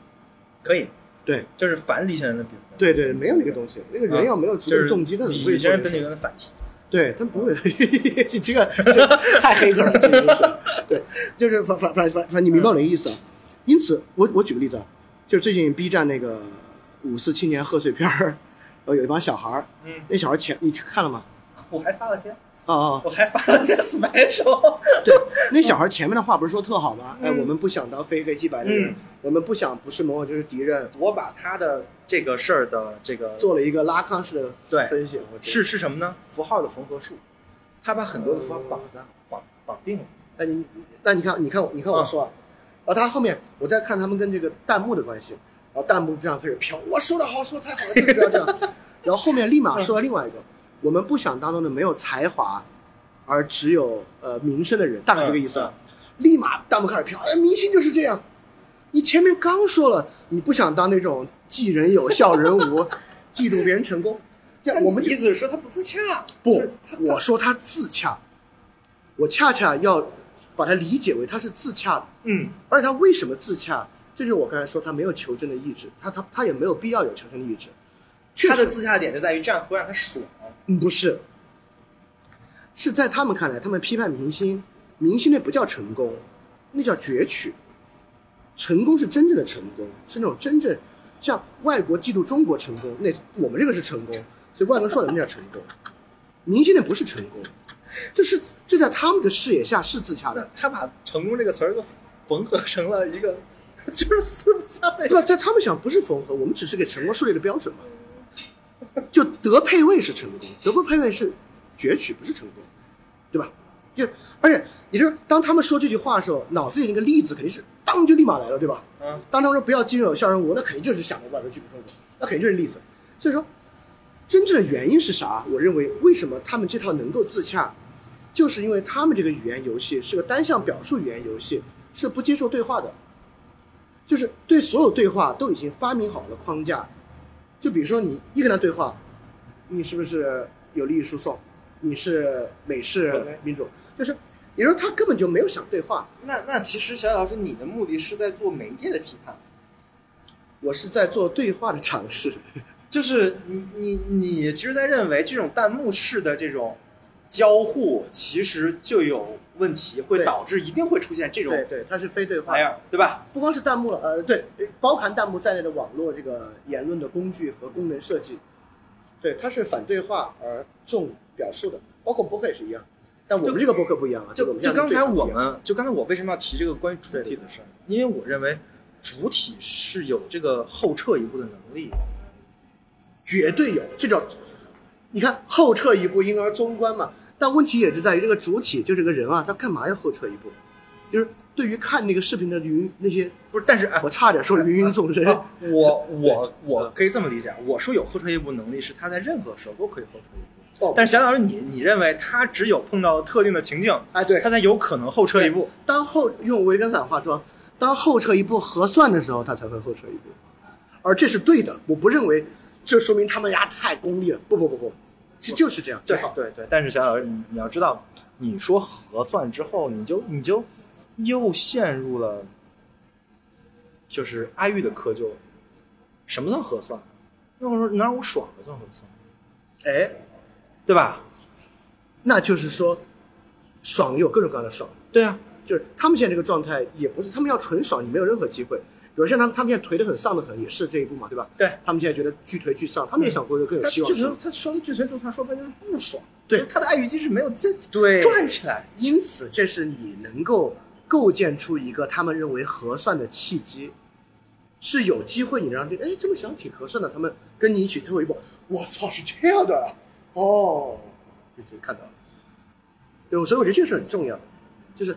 可以，对就是反理性人的比论。对对，没有那个东西，那个人要没有足够的动机，他怎么会理性人本体？论的反题。对他不会，这这个这个太黑客了，对，就是反反反反反，你明白我的意思啊？因此，我我举个例子啊，就是最近 B 站那个五四青年贺岁片儿，呃，有一帮小孩儿，嗯，那小孩前你看了吗？我还发了篇，啊啊，我还发了个 special。对，那小孩前面的话不是说特好吗？哎，嗯我们不想当非黑即白的人，嗯我们不想不是某某就是敌人，我把他的这个事儿的这个做了一个拉康式的对分析。是是什么呢？符号的缝合术，他把很多的符号绑在绑绑定了。那你那你看，你看我，你看我说啊，然后他后面我再看他们跟这个弹幕的关系，然后弹幕这样开始飘，我说的好，说得太好了，这个不要这样。然后后面立马说了另外一个，我们不想当中的没有才华，而只有呃名声的人，大概这个意思。嗯立马弹幕开始飘，哎，明星就是这样。你前面刚说了，你不想当那种寄人有笑人无，嫉妒别人成功。我们意思是说他不自洽？不，我说他自洽，我恰恰要把它理解为他是自洽的，嗯而且他为什么自洽？这就是我刚才说他没有求真的意志，他他他也没有必要有求真的意志。他的自洽点就在于这样会让他爽。嗯不是，是在他们看来，他们批判明星，明星那不叫成功，那叫攫取。成功是真正的成功，是那种真正像外国嫉妒中国成功，那我们这个是成功，所以外国人说的那叫成功。明星那不是成功，这是这在他们的视野下是自洽的，他把成功这个词儿就缝合成了一个，就是四不像那对吧？在他们想不是缝合，我们只是给成功树立了标准嘛。就德配位是成功，德不配位是攫取，不是成功，对吧？就而且也就是当他们说这句话的时候，脑子里那个例子肯定是当就立马来了，对吧？嗯，当他们说不要金人有效人物，那肯定就是想着外国嫉妒中国，那肯定就是例子。所以说，真正的原因是啥？我认为为什么他们这套能够自洽，就是因为他们这个语言游戏是个单向表述语言游戏，是不接受对话的，就是对所有对话都已经发明好了框架。就比如说你一跟他对话，你是不是有利益输送？你是美式民主？就是，也就是说他根本就没有想对话。那那其实小小老师，你的目的是在做媒介的批判，我是在做对话的尝试。就是你你你其实，在认为这种弹幕式的这种交互，其实就有问题，会导致一定会出现这种对对，它是非对话对吧？不光是弹幕了，呃，对，包含弹幕在内的网络这个言论的工具和功能设计，对，它是反对话而重表述的，包括博客也是一样。但我们这个博客不一样啊，就就刚才我们，就刚才我为什么要提这个关于主体的事儿？因为我认为主体是有这个后撤一步的能力。绝对有这叫，你看后撤一步，因而综观嘛。但问题也是在于这个主体就这个人啊，他干嘛要后撤一步？就是对于看那个视频的云那些，不是，但是哎，我差点说芸芸众生，啊我我我可以这么理解，我说有后撤一步能力是他在任何时候都可以后撤一步。哦但是想老师，你你认为他只有碰到特定的情境，哎，对他，才有可能后撤一步？当后用维根斯坦话说，当后撤一步合算的时候，他才会后撤一步，而这是对的。我不认为这说明他们家太功利了，不不不不，这就是这样，对对对，但是小小，你你要知道，你说核算之后，你就你就又陷入了就是阿玉的窠臼。什么算核算？那我说哪有我爽的算核算，哎，对吧？那就是说，爽有各种各样的爽，对啊，就是他们现在这个状态也不是他们要纯爽，你没有任何机会。比如像他们，他们现在颓得很丧的很，也是这一步嘛，对吧？对。他们现在觉得巨颓巨丧，他们也想过一个更有希望的。剧他说的剧推助他说白就是不爽，对他的爱与机制没有这对转起来。因此，这是你能够构建出一个他们认为合算的契机，是有机会你让这哎这么想挺合算的，他们跟你一起退后一步。我操，是这样的啊哦，就就看到了。对，所以我觉得这个是很重要的，就是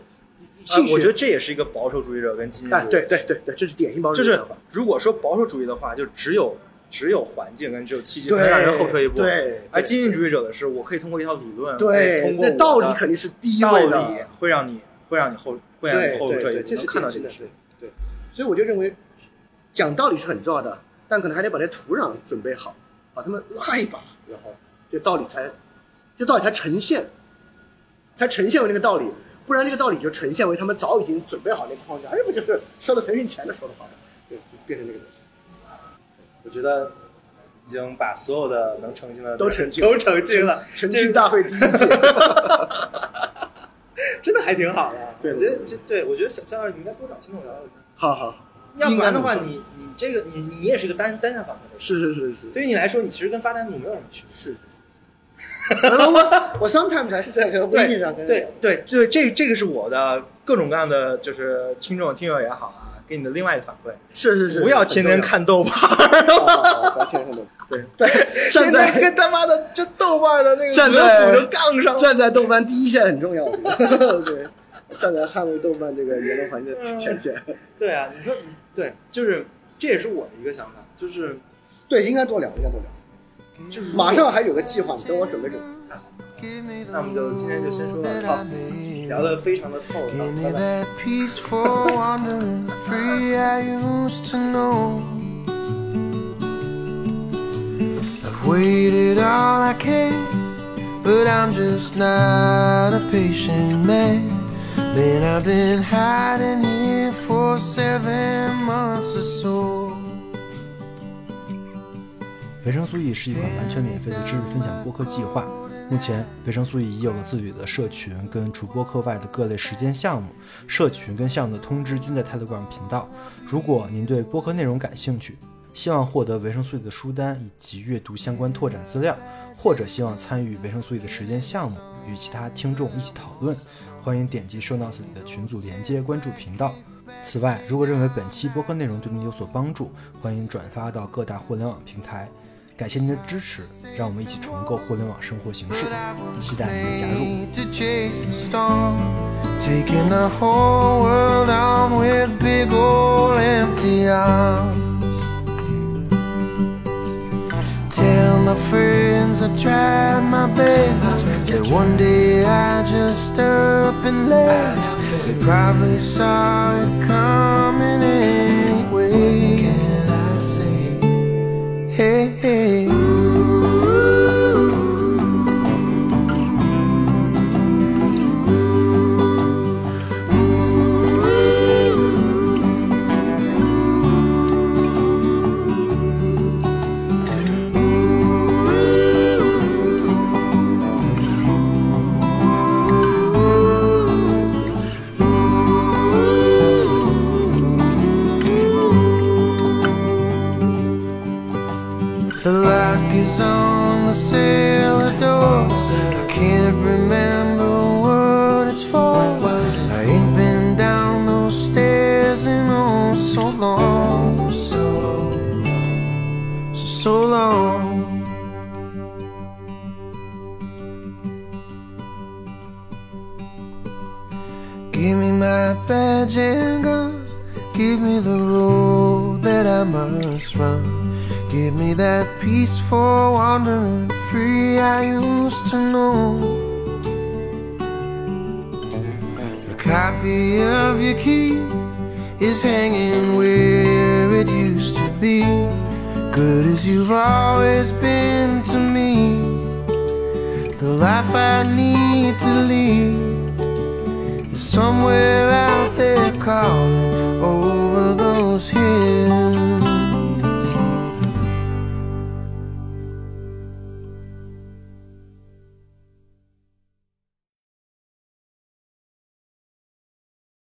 啊。我觉得这也是一个保守主义者跟激进主义哎，者对对对对，这是典型保守主义就是。如果说保守主义的话，就只有只有环境跟只有契机对能让人后撤一步。对而对激进主义者的是，我可以通过一套理论，对通，过那道理肯定是第一道理位的。会让你会让你后会让你后退一步，是看到这个事。对，所以我就认为讲道理是很重要的，但可能还得把这土壤准备好，把他们拉一把，然后这道理才这道理才呈现，才呈现为那个道理，不然这个道理就呈现为他们早已经准备好那个框架，哎，不就是收了腾讯钱的说的话吗？对，就变成那个东西。我觉得已经把所有的能澄清的都澄清都澄清了，澄清大会第一届，真的还挺好的。对我觉得这对我觉得小肖老师你应该多找听众聊聊天。好好，要不然的话，你你这个你你也是个单单向访谈是是是是对于你来说，你其实跟发弹幕没有什么区别。是是是，我 我 sometimes 还是在个微信上跟人对对对，这这个是我的各种各样的，就是听众听友也好啊，给你的另外一个反馈，是是是，不要天天看豆瓣不要天天看豆瓣。对，对站在跟他妈的这豆瓣的那个站在组就杠上了。站在豆瓣第一线很重要，对，站在捍卫豆瓣这个言论环境的前线。对啊，你说对，就是这也是我的一个想法，就是对，应该多聊，应该多聊。就是马上还有个计划，你等我准备准备。那我们就今天就先说到这儿，聊得非常的透， Give 拜 me 拜。 that peaceful wandering free I used to know. I've waited all I can, but I'm just not a patient man. Man, I've been hiding here for seven months or so. 维生素 E 是一款完全免费的知识分享播客计划。目前，维生素 E 已有了自己的社群，跟除播客外的各类实践项目。社群跟项目的通知均在 Telegram 频道。如果您对播客内容感兴趣，希望获得维生素 E 的书单以及阅读相关拓展资料，或者希望参与维生素 E 的实践项目，与其他听众一起讨论，欢迎点击 show notes 里的群组连接，关注频道。此外，如果认为本期播客内容对您有所帮助，欢迎转发到各大互联网平台。感谢您的支持，让我们一起重构互联网生活形式，期待您的加入。 Made to chase the storm, taking the whole world on with big old empty arms. Tell my friends I tried my best, that one day I just up and left. They probably saw it coming Hey, hey? My badge and gun. Give me the road that I must run. Give me that peaceful wandering free I used to know. A copy of your key is hanging where it used to be. Good as you've always been to me. The life I need to lead somewhere out there calling over those hills.